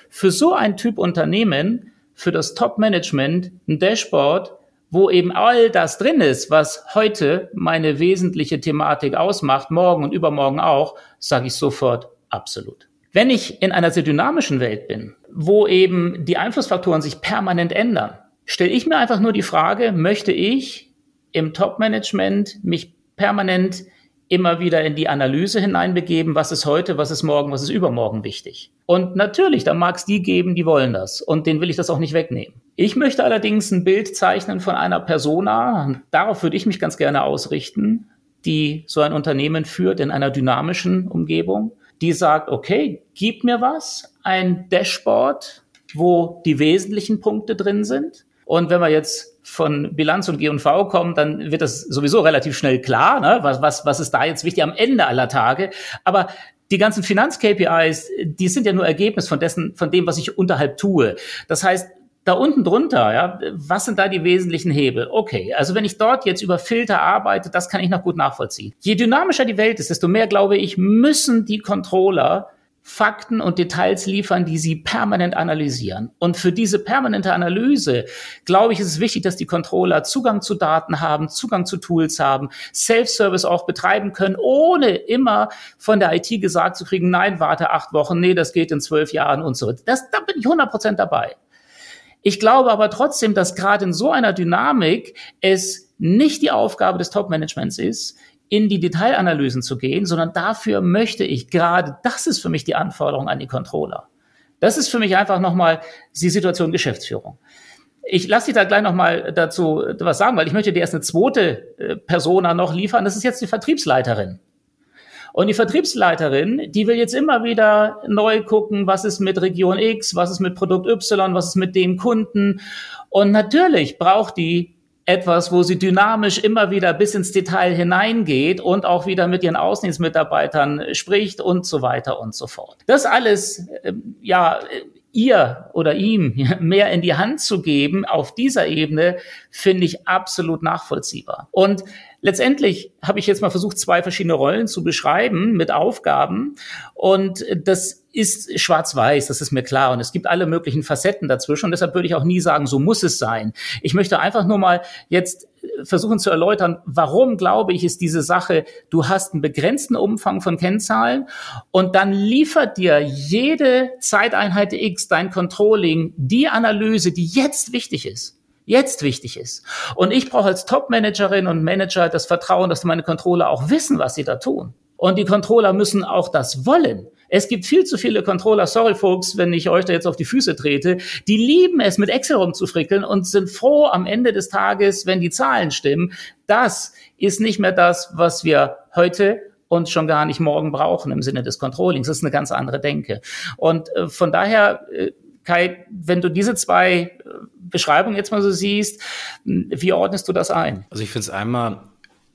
Für so ein Typ Unternehmen, für das Top-Management, ein Dashboard, wo eben all das drin ist, was heute meine wesentliche Thematik ausmacht, morgen und übermorgen auch, sage ich sofort absolut. Wenn ich in einer sehr dynamischen Welt bin, wo eben die Einflussfaktoren sich permanent ändern, stelle ich mir einfach nur die Frage, möchte ich im Top-Management mich permanent immer wieder in die Analyse hineinbegeben, was ist heute, was ist morgen, was ist übermorgen wichtig. Und natürlich, da mag es die geben, die wollen das. Und denen will ich das auch nicht wegnehmen. Ich möchte allerdings ein Bild zeichnen von einer Persona, darauf würde ich mich ganz gerne ausrichten, die so ein Unternehmen führt in einer dynamischen Umgebung, die sagt, okay, gib mir was, ein Dashboard, wo die wesentlichen Punkte drin sind. Und wenn wir jetzt von Bilanz und G&V kommen, dann wird das sowieso relativ schnell klar, ne? was, was, was ist da jetzt wichtig am Ende aller Tage. Aber die ganzen Finanz-KPIs, die sind ja nur Ergebnis von dessen, von dem, was ich unterhalb tue. Das heißt, da unten drunter, ja, was sind da die wesentlichen Hebel? Okay, also wenn ich dort jetzt über Filter arbeite, das kann ich noch gut nachvollziehen. Je dynamischer die Welt ist, desto mehr glaube ich, müssen die Controller Fakten und Details liefern, die sie permanent analysieren. Und für diese permanente Analyse, glaube ich, ist es wichtig, dass die Controller Zugang zu Daten haben, Zugang zu Tools haben, Self-Service auch betreiben können, ohne immer von der IT gesagt zu kriegen, nein, warte acht Wochen, nee, das geht in zwölf Jahren und so. Das, da bin ich 100 Prozent dabei. Ich glaube aber trotzdem, dass gerade in so einer Dynamik es nicht die Aufgabe des Top-Managements ist, in die Detailanalysen zu gehen, sondern dafür möchte ich gerade, das ist für mich die Anforderung an die Controller. Das ist für mich einfach nochmal die Situation Geschäftsführung. Ich lasse dich da gleich nochmal dazu was sagen, weil ich möchte dir erst eine zweite äh, Persona noch liefern. Das ist jetzt die Vertriebsleiterin. Und die Vertriebsleiterin, die will jetzt immer wieder neu gucken, was ist mit Region X, was ist mit Produkt Y, was ist mit dem Kunden. Und natürlich braucht die etwas, wo sie dynamisch immer wieder bis ins Detail hineingeht und auch wieder mit ihren Außendienstmitarbeitern spricht und so weiter und so fort. Das alles, äh, ja, ihr oder ihm [laughs] mehr in die Hand zu geben auf dieser Ebene, finde ich absolut nachvollziehbar. Und letztendlich habe ich jetzt mal versucht, zwei verschiedene Rollen zu beschreiben mit Aufgaben. Und das ist schwarz-weiß, das ist mir klar. Und es gibt alle möglichen Facetten dazwischen. Und deshalb würde ich auch nie sagen, so muss es sein. Ich möchte einfach nur mal jetzt versuchen zu erläutern, warum glaube ich, ist diese Sache, du hast einen begrenzten Umfang von Kennzahlen und dann liefert dir jede Zeiteinheit X, dein Controlling, die Analyse, die jetzt wichtig ist jetzt wichtig ist. Und ich brauche als Top-Managerin und Manager das Vertrauen, dass meine Controller auch wissen, was sie da tun. Und die Controller müssen auch das wollen. Es gibt viel zu viele Controller, sorry folks, wenn ich euch da jetzt auf die Füße trete, die lieben es, mit Excel rumzufrickeln und sind froh am Ende des Tages, wenn die Zahlen stimmen. Das ist nicht mehr das, was wir heute und schon gar nicht morgen brauchen im Sinne des Controllings. Das ist eine ganz andere Denke. Und äh, von daher, äh, Kai, wenn du diese zwei äh, Beschreibungen jetzt mal so siehst, wie ordnest du das ein? Also ich finde es einmal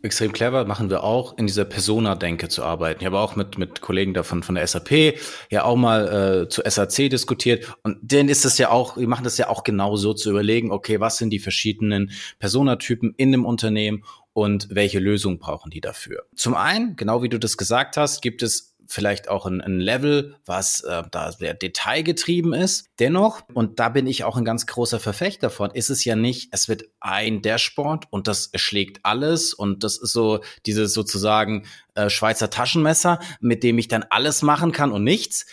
extrem clever, machen wir auch, in dieser Persona-Denke zu arbeiten. Ich habe auch mit, mit Kollegen davon von der SAP ja auch mal äh, zu SAC diskutiert und denen ist es ja auch, die machen das ja auch genau so zu überlegen, okay, was sind die verschiedenen Personatypen in dem Unternehmen und welche Lösung brauchen die dafür. Zum einen, genau wie du das gesagt hast, gibt es vielleicht auch ein, ein Level, was äh, da sehr detailgetrieben ist. Dennoch, und da bin ich auch ein ganz großer Verfechter von, ist es ja nicht, es wird ein Dashboard und das erschlägt alles und das ist so dieses sozusagen äh, Schweizer Taschenmesser, mit dem ich dann alles machen kann und nichts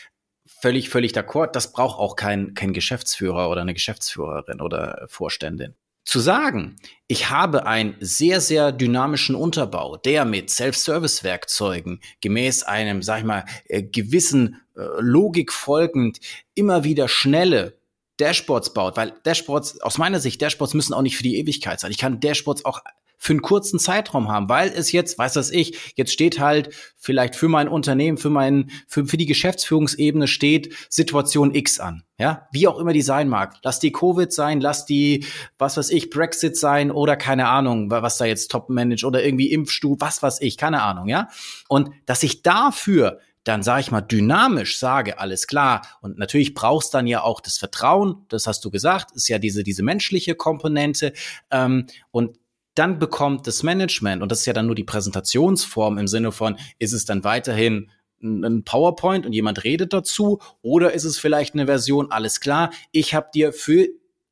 völlig, völlig d'accord. Das braucht auch kein, kein Geschäftsführer oder eine Geschäftsführerin oder Vorständin zu sagen, ich habe einen sehr, sehr dynamischen Unterbau, der mit Self-Service-Werkzeugen gemäß einem, sag ich mal, äh, gewissen äh, Logik folgend immer wieder schnelle Dashboards baut, weil Dashboards, aus meiner Sicht, Dashboards müssen auch nicht für die Ewigkeit sein. Ich kann Dashboards auch für einen kurzen Zeitraum haben, weil es jetzt, weiß das ich, jetzt steht halt vielleicht für mein Unternehmen, für mein, für, für die Geschäftsführungsebene steht Situation X an. Ja, wie auch immer die sein mag. Lass die Covid sein, lass die, was weiß ich, Brexit sein oder keine Ahnung, was da jetzt top managt oder irgendwie Impfstuhl, was weiß ich, keine Ahnung, ja. Und dass ich dafür dann sage ich mal dynamisch sage, alles klar. Und natürlich brauchst dann ja auch das Vertrauen, das hast du gesagt, ist ja diese, diese menschliche Komponente. Ähm, und dann bekommt das Management, und das ist ja dann nur die Präsentationsform im Sinne von, ist es dann weiterhin ein PowerPoint und jemand redet dazu oder ist es vielleicht eine Version, alles klar, ich habe dir für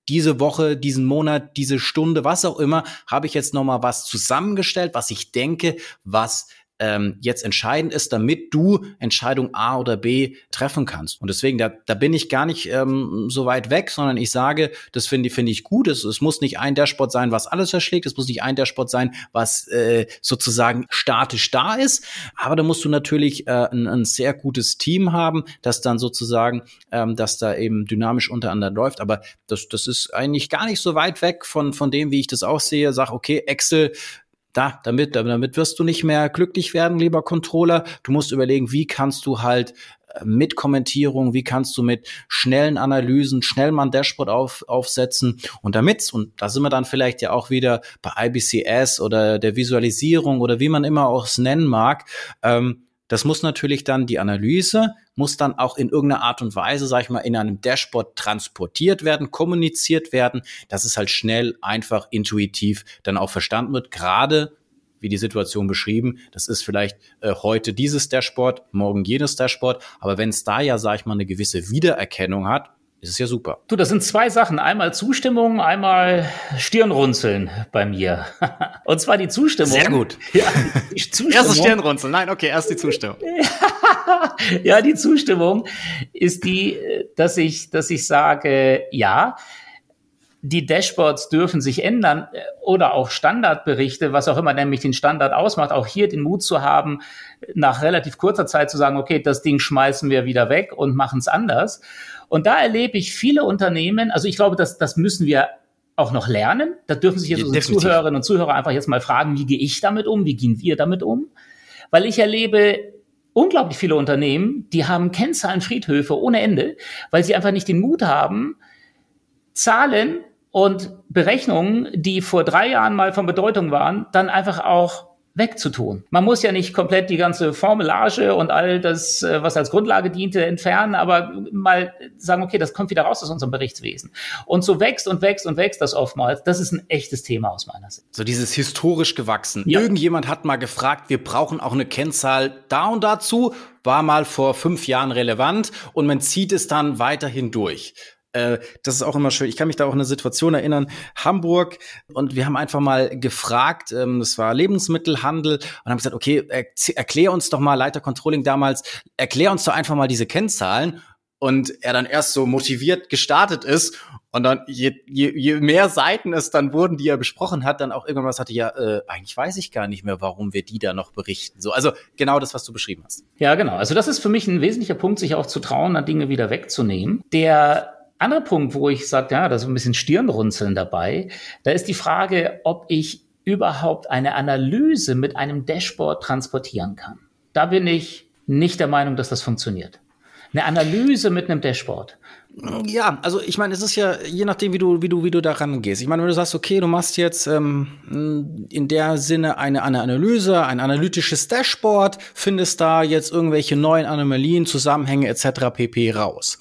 diese Woche, diesen Monat, diese Stunde, was auch immer, habe ich jetzt noch mal was zusammengestellt, was ich denke, was ähm, jetzt entscheidend ist, damit du Entscheidung A oder B treffen kannst. Und deswegen, da, da bin ich gar nicht ähm, so weit weg, sondern ich sage, das finde finde ich gut. Es, es muss nicht ein Dashboard sein, was alles verschlägt. Es muss nicht ein Dashboard sein, was äh, sozusagen statisch da ist. Aber da musst du natürlich äh, ein, ein sehr gutes Team haben, das dann sozusagen, ähm, dass da eben dynamisch untereinander läuft. Aber das, das ist eigentlich gar nicht so weit weg von, von dem, wie ich das auch sehe. Sag, okay, Excel da, damit, damit wirst du nicht mehr glücklich werden, lieber Controller. Du musst überlegen, wie kannst du halt äh, mit Kommentierung, wie kannst du mit schnellen Analysen schnell mal ein Dashboard auf, aufsetzen und damit, und da sind wir dann vielleicht ja auch wieder bei IBCS oder der Visualisierung oder wie man immer auch es nennen mag, ähm, das muss natürlich dann die Analyse, muss dann auch in irgendeiner Art und Weise, sag ich mal, in einem Dashboard transportiert werden, kommuniziert werden, dass es halt schnell, einfach, intuitiv dann auch verstanden wird. Gerade wie die Situation beschrieben. Das ist vielleicht äh, heute dieses Dashboard, morgen jenes Dashboard. Aber wenn es da ja, sag ich mal, eine gewisse Wiedererkennung hat, ist es ja super. Du, das sind zwei Sachen. Einmal Zustimmung, einmal Stirnrunzeln bei mir. [laughs] Und zwar die Zustimmung. Sehr gut. [laughs] Ja, die Zustimmung. Erst Stirnrunzeln. Nein, okay, erst die Zustimmung. [laughs] ja, die Zustimmung ist die, dass ich, dass ich sage, ja, die Dashboards dürfen sich ändern oder auch Standardberichte, was auch immer nämlich den Standard ausmacht, auch hier den Mut zu haben, nach relativ kurzer Zeit zu sagen, okay, das Ding schmeißen wir wieder weg und machen es anders. Und da erlebe ich viele Unternehmen, also ich glaube, das, das müssen wir auch noch lernen. Da dürfen sich jetzt unsere Zuhörerinnen und Zuhörer einfach jetzt mal fragen, wie gehe ich damit um, wie gehen wir damit um? Weil ich erlebe unglaublich viele Unternehmen, die haben Kennzahlenfriedhöfe ohne Ende, weil sie einfach nicht den Mut haben, Zahlen und Berechnungen, die vor drei Jahren mal von Bedeutung waren, dann einfach auch wegzutun. Man muss ja nicht komplett die ganze Formulage und all das, äh, was als Grundlage diente, entfernen, aber mal sagen, okay, das kommt wieder raus aus unserem Berichtswesen. Und so wächst und wächst und wächst das oftmals. Das ist ein echtes Thema aus meiner Sicht. So dieses historisch gewachsen. Ja. Irgendjemand hat mal gefragt, wir brauchen auch eine Kennzahl da und dazu, war mal vor fünf Jahren relevant und man zieht es dann weiterhin durch. Äh, das ist auch immer schön. Ich kann mich da auch an eine Situation erinnern, Hamburg, und wir haben einfach mal gefragt, ähm, das war Lebensmittelhandel, und haben gesagt, okay, er, erklär uns doch mal, Leiter Controlling damals, erklär uns doch einfach mal diese Kennzahlen. Und er dann erst so motiviert gestartet ist und dann je, je, je mehr Seiten es dann wurden, die er besprochen hat, dann auch irgendwann was hatte, ja, äh, eigentlich weiß ich gar nicht mehr, warum wir die da noch berichten. So, also genau das, was du beschrieben hast. Ja, genau. Also das ist für mich ein wesentlicher Punkt, sich auch zu trauen, dann Dinge wieder wegzunehmen. Der andere Punkt, wo ich sage, ja, da ist ein bisschen Stirnrunzeln dabei, da ist die Frage, ob ich überhaupt eine Analyse mit einem Dashboard transportieren kann. Da bin ich nicht der Meinung, dass das funktioniert. Eine Analyse mit einem Dashboard. Ja, also ich meine, es ist ja je nachdem, wie du, wie du, wie du daran gehst. Ich meine, wenn du sagst, okay, du machst jetzt ähm, in der Sinne eine, eine Analyse, ein analytisches Dashboard, findest da jetzt irgendwelche neuen Anomalien, Zusammenhänge etc. pp. raus.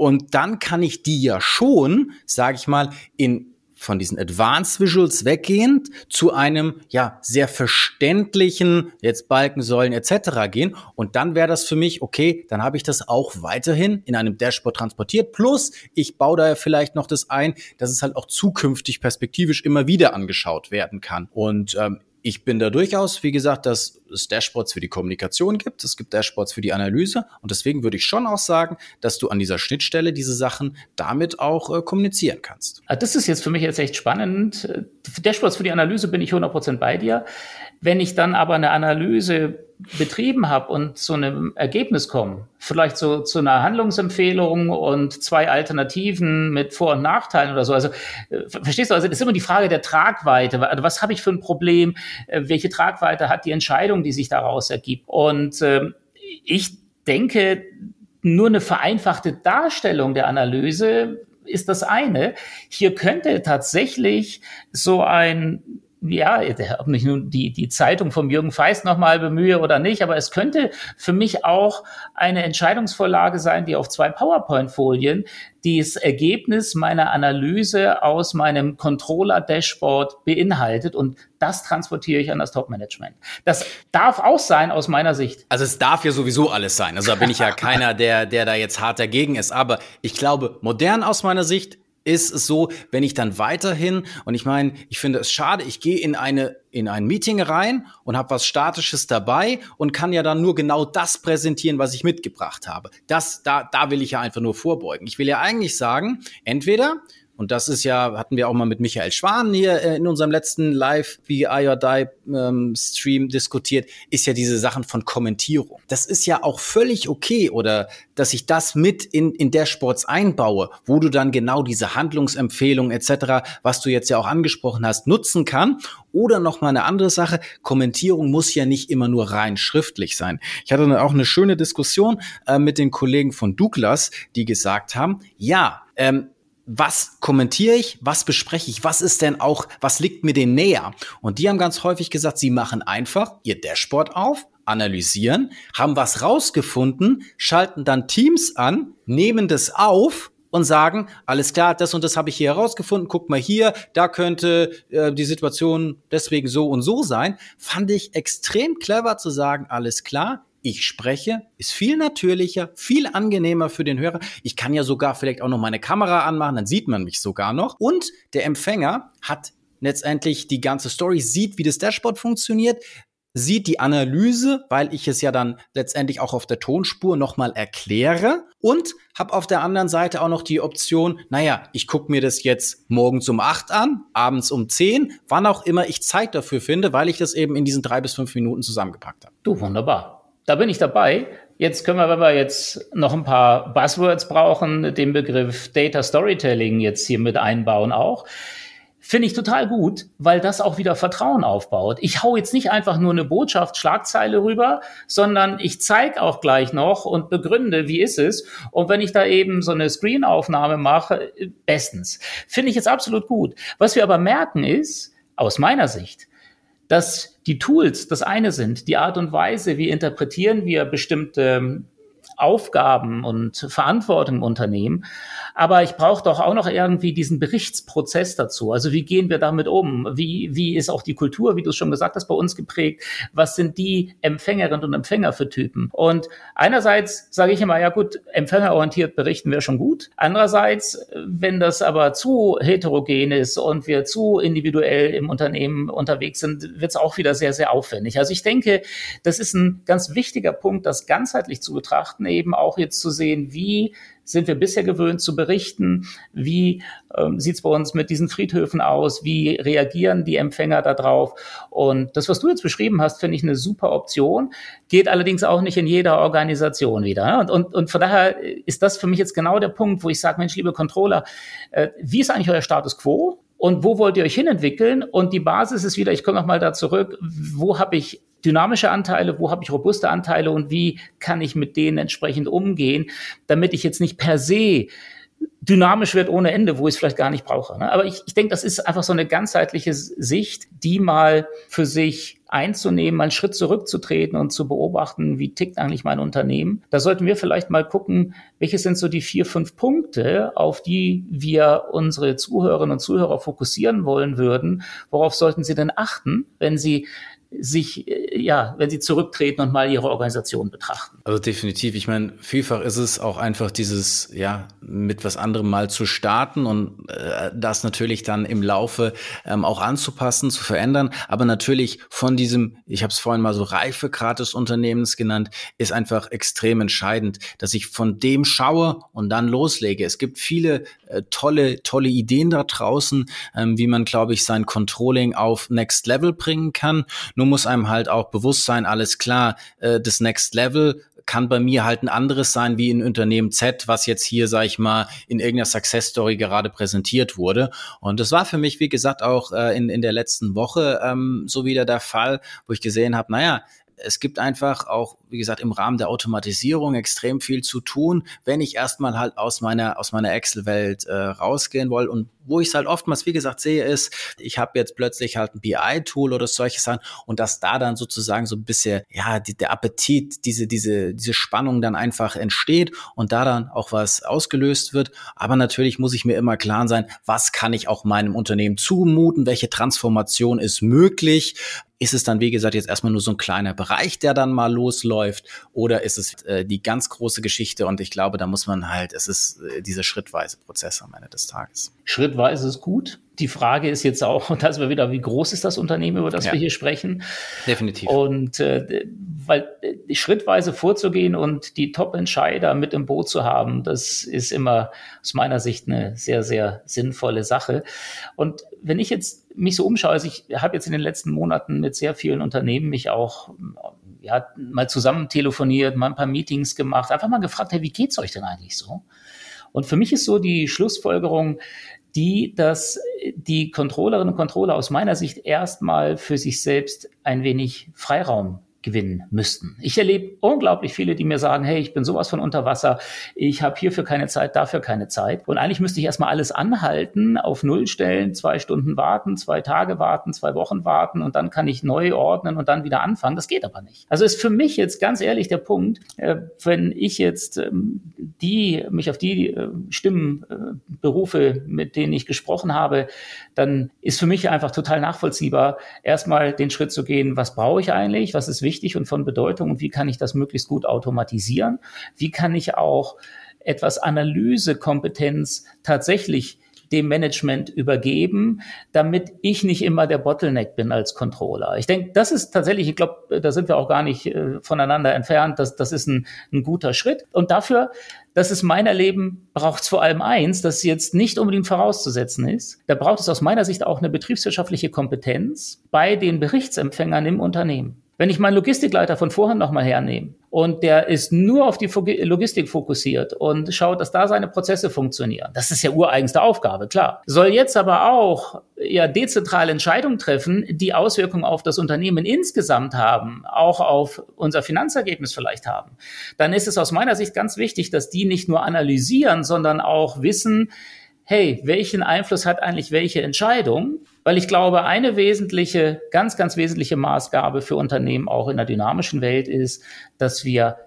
Und dann kann ich die ja schon, sage ich mal, in von diesen Advanced Visuals weggehend zu einem ja sehr verständlichen jetzt Balken, Säulen etc. gehen und dann wäre das für mich okay, dann habe ich das auch weiterhin in einem Dashboard transportiert plus ich baue da vielleicht noch das ein, dass es halt auch zukünftig perspektivisch immer wieder angeschaut werden kann und ähm, ich bin da durchaus, wie gesagt, dass es Dashboards für die Kommunikation gibt, es gibt Dashboards für die Analyse und deswegen würde ich schon auch sagen, dass du an dieser Schnittstelle diese Sachen damit auch äh, kommunizieren kannst. Ah, das ist jetzt für mich jetzt echt spannend. Dashboards für die Analyse bin ich 100% bei dir. Wenn ich dann aber eine Analyse betrieben habe und zu einem Ergebnis komme, vielleicht so zu einer Handlungsempfehlung und zwei Alternativen mit Vor- und Nachteilen oder so. Also äh, verstehst du, also das ist immer die Frage der Tragweite. Also was habe ich für ein Problem? Äh, welche Tragweite hat die Entscheidung, die sich daraus ergibt? Und äh, ich denke, nur eine vereinfachte Darstellung der Analyse ist das eine. Hier könnte tatsächlich so ein ja, ob nicht nur die, die Zeitung vom Jürgen Feist nochmal bemühe oder nicht, aber es könnte für mich auch eine Entscheidungsvorlage sein, die auf zwei PowerPoint-Folien das Ergebnis meiner Analyse aus meinem Controller-Dashboard beinhaltet und das transportiere ich an das Top-Management. Das darf auch sein aus meiner Sicht. Also es darf ja sowieso alles sein. Also da bin ich ja keiner, der, der da jetzt hart dagegen ist. Aber ich glaube, modern aus meiner Sicht ist es so, wenn ich dann weiterhin und ich meine, ich finde es schade, ich gehe in eine in ein Meeting rein und habe was statisches dabei und kann ja dann nur genau das präsentieren, was ich mitgebracht habe. Das da da will ich ja einfach nur vorbeugen. Ich will ja eigentlich sagen, entweder und das ist ja, hatten wir auch mal mit Michael Schwan hier äh, in unserem letzten Live BI or Die ähm, Stream diskutiert, ist ja diese Sachen von Kommentierung. Das ist ja auch völlig okay oder dass ich das mit in, in Dashboards einbaue, wo du dann genau diese Handlungsempfehlungen etc., was du jetzt ja auch angesprochen hast, nutzen kann. Oder noch mal eine andere Sache, Kommentierung muss ja nicht immer nur rein schriftlich sein. Ich hatte dann auch eine schöne Diskussion äh, mit den Kollegen von Douglas, die gesagt haben, ja, ähm, was kommentiere ich, was bespreche ich, was ist denn auch, was liegt mir denn näher? Und die haben ganz häufig gesagt, sie machen einfach ihr Dashboard auf, analysieren, haben was rausgefunden, schalten dann Teams an, nehmen das auf und sagen, alles klar, das und das habe ich hier herausgefunden, guck mal hier, da könnte äh, die Situation deswegen so und so sein. Fand ich extrem clever zu sagen, alles klar, ich spreche, ist viel natürlicher, viel angenehmer für den Hörer. Ich kann ja sogar vielleicht auch noch meine Kamera anmachen, dann sieht man mich sogar noch. Und der Empfänger hat letztendlich die ganze Story, sieht, wie das Dashboard funktioniert, sieht die Analyse, weil ich es ja dann letztendlich auch auf der Tonspur nochmal erkläre und habe auf der anderen Seite auch noch die Option, naja, ich gucke mir das jetzt morgens um acht an, abends um zehn, wann auch immer ich Zeit dafür finde, weil ich das eben in diesen drei bis fünf Minuten zusammengepackt habe. Du, wunderbar. Da bin ich dabei. Jetzt können wir, wenn wir jetzt noch ein paar Buzzwords brauchen, den Begriff Data Storytelling jetzt hier mit einbauen auch. Finde ich total gut, weil das auch wieder Vertrauen aufbaut. Ich hau jetzt nicht einfach nur eine Botschaft, Schlagzeile rüber, sondern ich zeige auch gleich noch und begründe, wie ist es. Und wenn ich da eben so eine Screenaufnahme mache, bestens. Finde ich jetzt absolut gut. Was wir aber merken ist, aus meiner Sicht, dass die Tools das eine sind, die Art und Weise, wie interpretieren wir bestimmte Aufgaben und Verantwortung im Unternehmen. Aber ich brauche doch auch noch irgendwie diesen Berichtsprozess dazu. Also wie gehen wir damit um? Wie, wie ist auch die Kultur, wie du es schon gesagt hast, bei uns geprägt? Was sind die Empfängerinnen und Empfänger für Typen? Und einerseits sage ich immer, ja gut, empfängerorientiert berichten wir schon gut. Andererseits, wenn das aber zu heterogen ist und wir zu individuell im Unternehmen unterwegs sind, wird es auch wieder sehr, sehr aufwendig. Also ich denke, das ist ein ganz wichtiger Punkt, das ganzheitlich zu betrachten, eben auch jetzt zu sehen, wie sind wir bisher gewöhnt zu berichten? Wie ähm, sieht es bei uns mit diesen Friedhöfen aus? Wie reagieren die Empfänger darauf? Und das, was du jetzt beschrieben hast, finde ich eine super Option, geht allerdings auch nicht in jeder Organisation wieder. Ne? Und, und, und von daher ist das für mich jetzt genau der Punkt, wo ich sage, Mensch, liebe Controller, äh, wie ist eigentlich euer Status quo? Und wo wollt ihr euch hinentwickeln? Und die Basis ist wieder, ich komme nochmal da zurück, wo habe ich dynamische Anteile, wo habe ich robuste Anteile und wie kann ich mit denen entsprechend umgehen, damit ich jetzt nicht per se dynamisch wird ohne Ende, wo ich es vielleicht gar nicht brauche. Ne? Aber ich, ich denke, das ist einfach so eine ganzheitliche Sicht, die mal für sich einzunehmen, einen Schritt zurückzutreten und zu beobachten, wie tickt eigentlich mein Unternehmen. Da sollten wir vielleicht mal gucken, welche sind so die vier, fünf Punkte, auf die wir unsere Zuhörerinnen und Zuhörer fokussieren wollen würden. Worauf sollten sie denn achten, wenn sie sich, äh, ja, wenn sie zurücktreten und mal ihre Organisation betrachten. Also definitiv. Ich meine, vielfach ist es auch einfach dieses, ja, mit was anderem mal zu starten und äh, das natürlich dann im Laufe ähm, auch anzupassen, zu verändern. Aber natürlich von diesem, ich habe es vorhin mal so Reifegrad des Unternehmens genannt, ist einfach extrem entscheidend, dass ich von dem schaue und dann loslege. Es gibt viele äh, tolle, tolle Ideen da draußen, ähm, wie man, glaube ich, sein Controlling auf Next Level bringen kann. Nur muss einem halt auch bewusst sein, alles klar, äh, das Next Level kann bei mir halt ein anderes sein wie in Unternehmen Z, was jetzt hier, sag ich mal, in irgendeiner Success Story gerade präsentiert wurde. Und das war für mich, wie gesagt, auch äh, in, in der letzten Woche ähm, so wieder der Fall, wo ich gesehen habe, naja, es gibt einfach auch, wie gesagt, im Rahmen der Automatisierung extrem viel zu tun, wenn ich erstmal halt aus meiner, aus meiner Excel-Welt äh, rausgehen will. Und wo ich es halt oftmals, wie gesagt, sehe, ist, ich habe jetzt plötzlich halt ein BI-Tool oder solche Sachen und dass da dann sozusagen so ein bisschen, ja, die, der Appetit, diese, diese, diese Spannung dann einfach entsteht und da dann auch was ausgelöst wird. Aber natürlich muss ich mir immer klar sein, was kann ich auch meinem Unternehmen zumuten, welche Transformation ist möglich, ist es dann, wie gesagt, jetzt erstmal nur so ein kleiner Bereich, der dann mal losläuft? Oder ist es äh, die ganz große Geschichte? Und ich glaube, da muss man halt, es ist äh, dieser schrittweise Prozess am Ende des Tages. Schrittweise ist gut. Die Frage ist jetzt auch, und da sind wir wieder, wie groß ist das Unternehmen, über das ja. wir hier sprechen? Definitiv. Und äh, weil äh, schrittweise vorzugehen und die Top-Entscheider mit im Boot zu haben, das ist immer aus meiner Sicht eine sehr, sehr sinnvolle Sache. Und wenn ich jetzt mich so umschaue, also ich habe jetzt in den letzten Monaten mit sehr vielen Unternehmen mich auch ja, mal zusammen telefoniert, mal ein paar Meetings gemacht, einfach mal gefragt, hey, wie geht's euch denn eigentlich so? Und für mich ist so die Schlussfolgerung, die, dass die Controllerinnen und Controller aus meiner Sicht erstmal für sich selbst ein wenig Freiraum gewinnen müssten. Ich erlebe unglaublich viele, die mir sagen, hey, ich bin sowas von unter Wasser, ich habe hierfür keine Zeit, dafür keine Zeit. Und eigentlich müsste ich erstmal alles anhalten, auf Null stellen, zwei Stunden warten, zwei Tage warten, zwei Wochen warten und dann kann ich neu ordnen und dann wieder anfangen. Das geht aber nicht. Also ist für mich jetzt ganz ehrlich der Punkt, äh, wenn ich jetzt ähm, die, mich auf die äh, Stimmen äh, berufe, mit denen ich gesprochen habe, dann ist für mich einfach total nachvollziehbar, erstmal den Schritt zu gehen, was brauche ich eigentlich, was ist wichtig und von Bedeutung und wie kann ich das möglichst gut automatisieren? Wie kann ich auch etwas Analysekompetenz tatsächlich dem Management übergeben, damit ich nicht immer der Bottleneck bin als Controller. Ich denke, das ist tatsächlich, ich glaube, da sind wir auch gar nicht äh, voneinander entfernt. Das, das ist ein, ein guter Schritt. Und dafür, das ist mein Erleben, braucht es vor allem eins, das jetzt nicht unbedingt vorauszusetzen ist. Da braucht es aus meiner Sicht auch eine betriebswirtschaftliche Kompetenz bei den Berichtsempfängern im Unternehmen. Wenn ich meinen Logistikleiter von vorhin nochmal hernehme und der ist nur auf die Logistik fokussiert und schaut, dass da seine Prozesse funktionieren, das ist ja ureigenste Aufgabe, klar. Soll jetzt aber auch ja dezentrale Entscheidungen treffen, die Auswirkungen auf das Unternehmen insgesamt haben, auch auf unser Finanzergebnis vielleicht haben, dann ist es aus meiner Sicht ganz wichtig, dass die nicht nur analysieren, sondern auch wissen, hey, welchen Einfluss hat eigentlich welche Entscheidung? Weil ich glaube, eine wesentliche, ganz, ganz wesentliche Maßgabe für Unternehmen auch in der dynamischen Welt ist, dass wir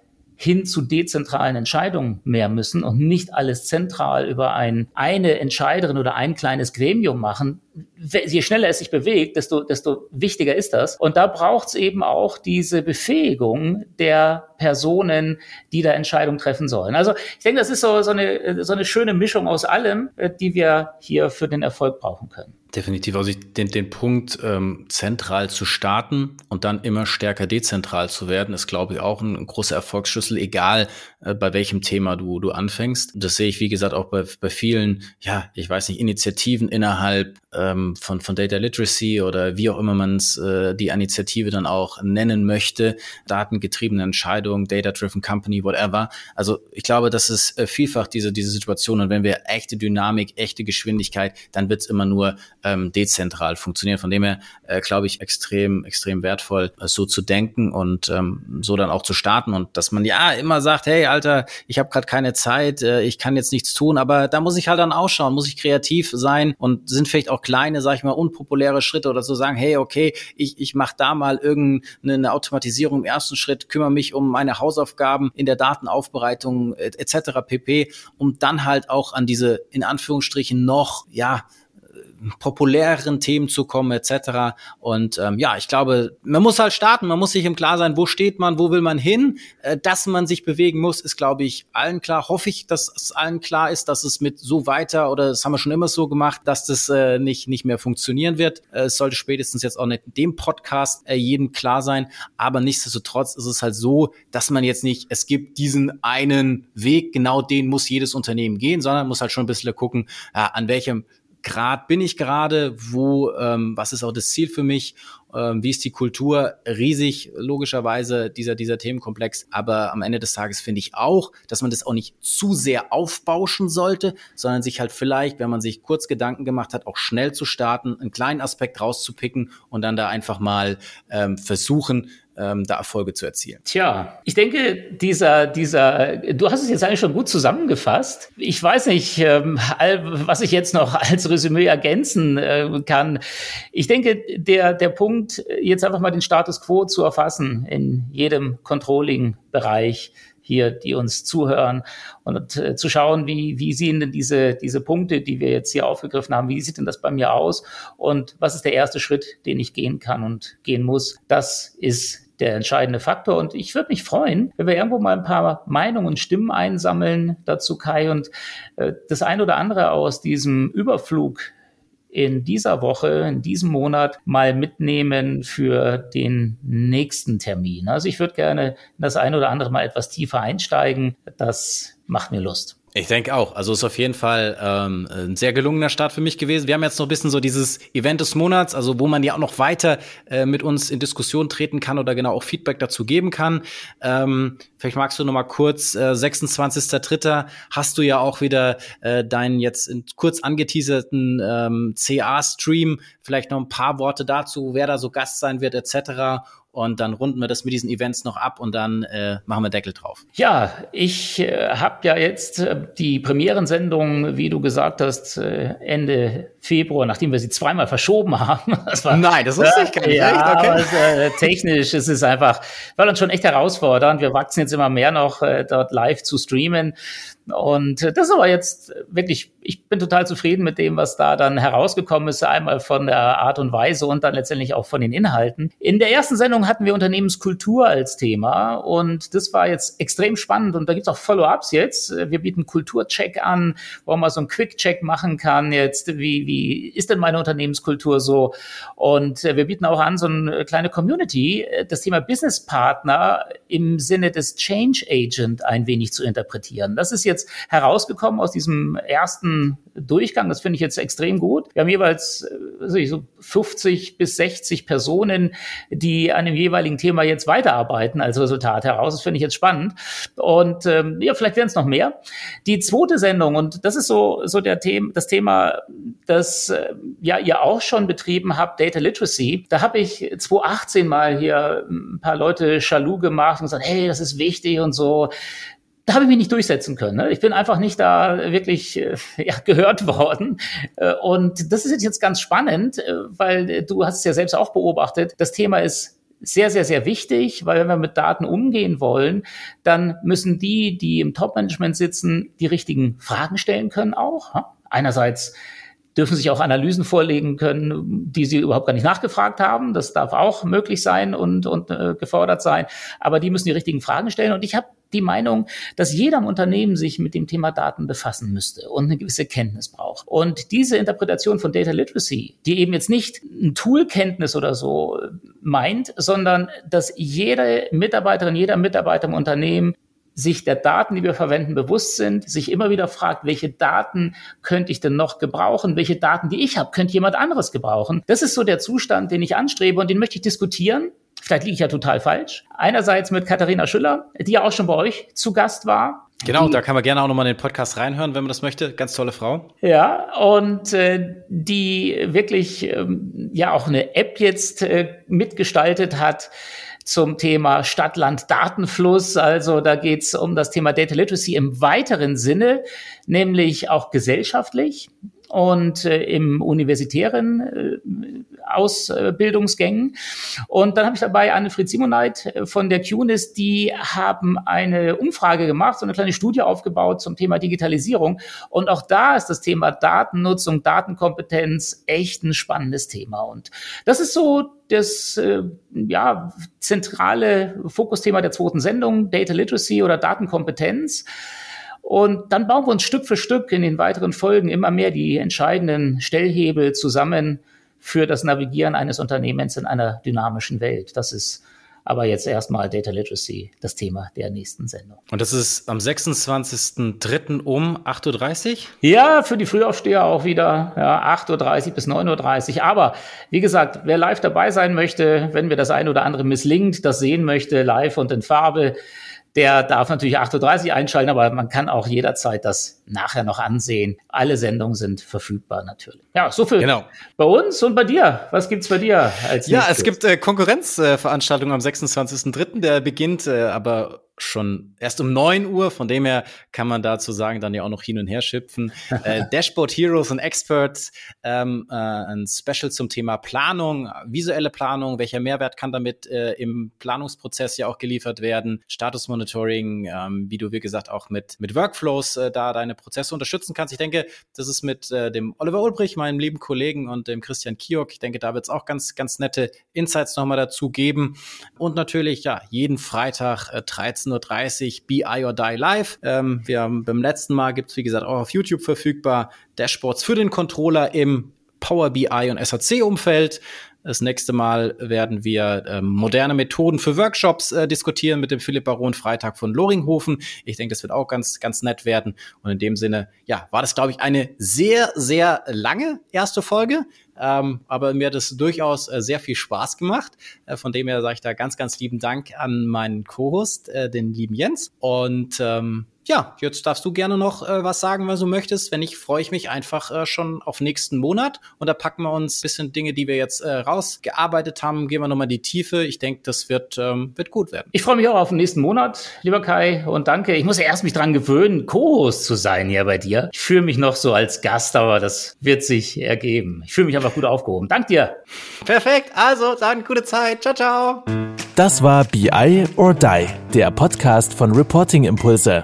hin zu dezentralen Entscheidungen mehr müssen und nicht alles zentral über ein, eine Entscheiderin oder ein kleines Gremium machen. Je schneller es sich bewegt, desto, desto wichtiger ist das. Und da braucht es eben auch diese Befähigung der Personen, die da Entscheidungen treffen sollen. Also ich denke, das ist so, so, eine, so eine schöne Mischung aus allem, äh, die wir hier für den Erfolg brauchen können. Definitiv. Also ich, den, den Punkt, ähm, zentral zu starten und dann immer stärker dezentral zu werden, ist, glaube ich, auch ein, ein großer Erfolgsschlüssel, egal äh, bei welchem Thema du, du anfängst. Das sehe ich, wie gesagt, auch bei, bei vielen, ja, ich weiß nicht, Initiativen innerhalb ähm, von, von Data Literacy oder wie auch immer man äh, die Initiative dann auch nennen möchte, datengetriebene Entscheidungen, Data-Driven Company, whatever. Also ich glaube, das ist äh, vielfach diese, diese Situation. Und wenn wir echte Dynamik, echte Geschwindigkeit, dann wird es immer nur ähm, dezentral funktionieren. Von dem her, äh, glaube ich, extrem, extrem wertvoll, äh, so zu denken und ähm, so dann auch zu starten. Und dass man ja immer sagt, hey, Alter, ich habe gerade keine Zeit, äh, ich kann jetzt nichts tun, aber da muss ich halt dann ausschauen, muss ich kreativ sein und sind vielleicht auch kleine, sag ich mal, unpopuläre Schritte oder so sagen, hey, okay, ich, ich mache da mal irgendeine Automatisierung im ersten Schritt, kümmere mich um meine Hausaufgaben in der Datenaufbereitung etc. pp, um dann halt auch an diese in Anführungsstrichen noch, ja, populäreren Themen zu kommen etc. Und ähm, ja, ich glaube, man muss halt starten, man muss sich im Klar sein, wo steht man, wo will man hin. Äh, dass man sich bewegen muss, ist, glaube ich, allen klar. Hoffe ich, dass es allen klar ist, dass es mit so weiter oder das haben wir schon immer so gemacht, dass das äh, nicht, nicht mehr funktionieren wird. Äh, es sollte spätestens jetzt auch nicht in dem Podcast äh, jedem klar sein. Aber nichtsdestotrotz ist es halt so, dass man jetzt nicht, es gibt diesen einen Weg, genau den muss jedes Unternehmen gehen, sondern muss halt schon ein bisschen gucken, äh, an welchem Grad bin ich gerade, wo, ähm, was ist auch das Ziel für mich, ähm, wie ist die Kultur, riesig logischerweise dieser, dieser Themenkomplex, aber am Ende des Tages finde ich auch, dass man das auch nicht zu sehr aufbauschen sollte, sondern sich halt vielleicht, wenn man sich kurz Gedanken gemacht hat, auch schnell zu starten, einen kleinen Aspekt rauszupicken und dann da einfach mal ähm, versuchen, ähm, da Erfolge zu erzielen. Tja, ich denke, dieser, dieser, du hast es jetzt eigentlich schon gut zusammengefasst. Ich weiß nicht, ähm, was ich jetzt noch [laughs] als Resümee ergänzen äh, kann. Ich denke, der, der Punkt, jetzt einfach mal den Status quo zu erfassen in jedem Controlling-Bereich, hier, die uns zuhören und äh, zu schauen, wie, wie sehen denn diese, diese Punkte, die wir jetzt hier aufgegriffen haben, wie sieht denn das bei mir aus und was ist der erste Schritt, den ich gehen kann und gehen muss. Das ist der entscheidende Faktor. Und ich würde mich freuen, wenn wir irgendwo mal ein paar Meinungen und Stimmen einsammeln dazu, Kai, und äh, das ein oder andere aus diesem Überflug in dieser Woche, in diesem Monat mal mitnehmen für den nächsten Termin. Also ich würde gerne das ein oder andere mal etwas tiefer einsteigen. Das macht mir Lust. Ich denke auch. Also ist auf jeden Fall ähm, ein sehr gelungener Start für mich gewesen. Wir haben jetzt noch ein bisschen so dieses Event des Monats, also wo man ja auch noch weiter äh, mit uns in Diskussion treten kann oder genau auch Feedback dazu geben kann. Ähm, vielleicht magst du noch mal kurz, äh, 26.03. hast du ja auch wieder äh, deinen jetzt in, kurz angeteaserten ähm, CA-Stream. Vielleicht noch ein paar Worte dazu, wer da so Gast sein wird etc und dann runden wir das mit diesen Events noch ab und dann äh, machen wir Deckel drauf. Ja, ich äh, habe ja jetzt äh, die Premierensendung, wie du gesagt hast, äh, Ende Februar, nachdem wir sie zweimal verschoben [laughs] haben. Das war, Nein, das wusste ich gar nicht. Ja, okay. aber, äh, technisch ist es einfach, war dann schon echt herausfordernd. Wir wachsen jetzt immer mehr noch, äh, dort live zu streamen. Und äh, das ist aber jetzt wirklich, ich bin total zufrieden mit dem, was da dann herausgekommen ist, einmal von der Art und Weise und dann letztendlich auch von den Inhalten. In der ersten Sendung hatten wir Unternehmenskultur als Thema und das war jetzt extrem spannend und da gibt's auch Follow-ups jetzt. Wir bieten Kulturcheck an, wo man so einen Quick-Check machen kann jetzt, wie, wie ist denn meine Unternehmenskultur so? Und äh, wir bieten auch an so eine kleine Community, das Thema Business Partner im Sinne des Change Agent ein wenig zu interpretieren. Das ist jetzt jetzt herausgekommen aus diesem ersten Durchgang. Das finde ich jetzt extrem gut. Wir haben jeweils äh, so 50 bis 60 Personen, die an dem jeweiligen Thema jetzt weiterarbeiten als Resultat heraus. Das finde ich jetzt spannend. Und ähm, ja, vielleicht werden es noch mehr. Die zweite Sendung, und das ist so, so der Thema, das Thema, das äh, ja ihr auch schon betrieben habt, Data Literacy. Da habe ich 2018 mal hier ein paar Leute jaloux gemacht und gesagt, hey, das ist wichtig und so da habe ich mich nicht durchsetzen können. Ne? Ich bin einfach nicht da wirklich äh, [laughs] ja, gehört worden. Äh, und das ist jetzt ganz spannend, äh, weil du hast es ja selbst auch beobachtet. Das Thema ist sehr, sehr, sehr wichtig, weil wenn wir mit Daten umgehen wollen, dann müssen die, die im Top-Management sitzen, die richtigen Fragen stellen können auch. Einerseits dürfen sich auch Analysen vorlegen können, die sie überhaupt gar nicht nachgefragt haben. Das darf auch möglich sein und, und äh, gefordert sein. Aber die müssen die richtigen Fragen stellen. Und ich habe die Meinung, dass jeder im Unternehmen sich mit dem Thema Daten befassen müsste und eine gewisse Kenntnis braucht. Und diese Interpretation von Data Literacy, die eben jetzt nicht ein Toolkenntnis oder so meint, sondern dass jede Mitarbeiterin, jeder Mitarbeiter im Unternehmen sich der Daten, die wir verwenden, bewusst sind, sich immer wieder fragt, welche Daten könnte ich denn noch gebrauchen, welche Daten, die ich habe, könnte jemand anderes gebrauchen. Das ist so der Zustand, den ich anstrebe und den möchte ich diskutieren Vielleicht liege ich ja total falsch. Einerseits mit Katharina Schüller, die ja auch schon bei euch zu Gast war. Genau, da kann man gerne auch nochmal in den Podcast reinhören, wenn man das möchte. Ganz tolle Frau. Ja, und äh, die wirklich ähm, ja auch eine App jetzt äh, mitgestaltet hat zum Thema Stadt-Land-Datenfluss. Also da geht es um das Thema Data Literacy im weiteren Sinne, nämlich auch gesellschaftlich und äh, im universitären äh, Ausbildungsgängen. Und dann habe ich dabei Anne-Fried Simoneit äh, von der QNIS, die haben eine Umfrage gemacht, so eine kleine Studie aufgebaut zum Thema Digitalisierung. Und auch da ist das Thema Datennutzung, Datenkompetenz echt ein spannendes Thema. Und das ist so das äh, ja, zentrale Fokusthema der zweiten Sendung, Data Literacy oder Datenkompetenz. Und dann bauen wir uns Stück für Stück in den weiteren Folgen immer mehr die entscheidenden Stellhebel zusammen, für das Navigieren eines Unternehmens in einer dynamischen Welt. Das ist aber jetzt erstmal Data Literacy, das Thema der nächsten Sendung. Und das ist am 26.03. um 8.30 Uhr? Ja, für die Frühaufsteher auch wieder ja, 8.30 Uhr bis 9.30 Uhr. Aber wie gesagt, wer live dabei sein möchte, wenn mir das ein oder andere misslingt, das sehen möchte, live und in Farbe, der darf natürlich 8.30 Uhr einschalten, aber man kann auch jederzeit das nachher noch ansehen. Alle Sendungen sind verfügbar natürlich. Ja, so viel genau. bei uns und bei dir. Was gibt's bei dir als Ja, es gibt äh, Konkurrenzveranstaltungen am 26.03. Der beginnt äh, aber schon erst um neun Uhr, von dem her kann man dazu sagen, dann ja auch noch hin und her schipfen. [laughs] äh, Dashboard Heroes and Experts, ähm, äh, ein Special zum Thema Planung, visuelle Planung, welcher Mehrwert kann damit äh, im Planungsprozess ja auch geliefert werden, Status Monitoring, ähm, wie du wie gesagt auch mit, mit Workflows äh, da deine Prozesse unterstützen kannst. Ich denke, das ist mit äh, dem Oliver Ulbrich, meinem lieben Kollegen und dem Christian Kiok, ich denke, da wird es auch ganz, ganz nette Insights nochmal dazu geben. Und natürlich, ja, jeden Freitag äh, 13 16.30 Uhr BI or Die Live. Ähm, wir haben beim letzten Mal gibt es, wie gesagt, auch auf YouTube verfügbar Dashboards für den Controller im Power BI und SAC-Umfeld. Das nächste Mal werden wir ähm, moderne Methoden für Workshops äh, diskutieren mit dem Philipp Baron Freitag von Loringhofen. Ich denke, das wird auch ganz, ganz nett werden. Und in dem Sinne, ja, war das, glaube ich, eine sehr, sehr lange erste Folge. Ähm, aber mir hat es durchaus äh, sehr viel Spaß gemacht. Äh, von dem her sage ich da ganz, ganz lieben Dank an meinen Co-Host, äh, den lieben Jens. Und ähm, ja, jetzt darfst du gerne noch äh, was sagen, wenn du möchtest. Wenn nicht, freue ich mich einfach äh, schon auf nächsten Monat. Und da packen wir uns ein bisschen Dinge, die wir jetzt äh, rausgearbeitet haben, gehen wir nochmal in die Tiefe. Ich denke, das wird, ähm, wird gut werden. Ich freue mich auch auf den nächsten Monat, lieber Kai. Und danke. Ich muss ja erst mich dran gewöhnen, Co-Host zu sein hier bei dir. Ich fühle mich noch so als Gast, aber das wird sich ergeben. Ich fühle mich einfach gut aufgehoben. Dank dir. Perfekt. Also, dann gute Zeit. Ciao, ciao. Das war BI or Die, der Podcast von Reporting Impulse.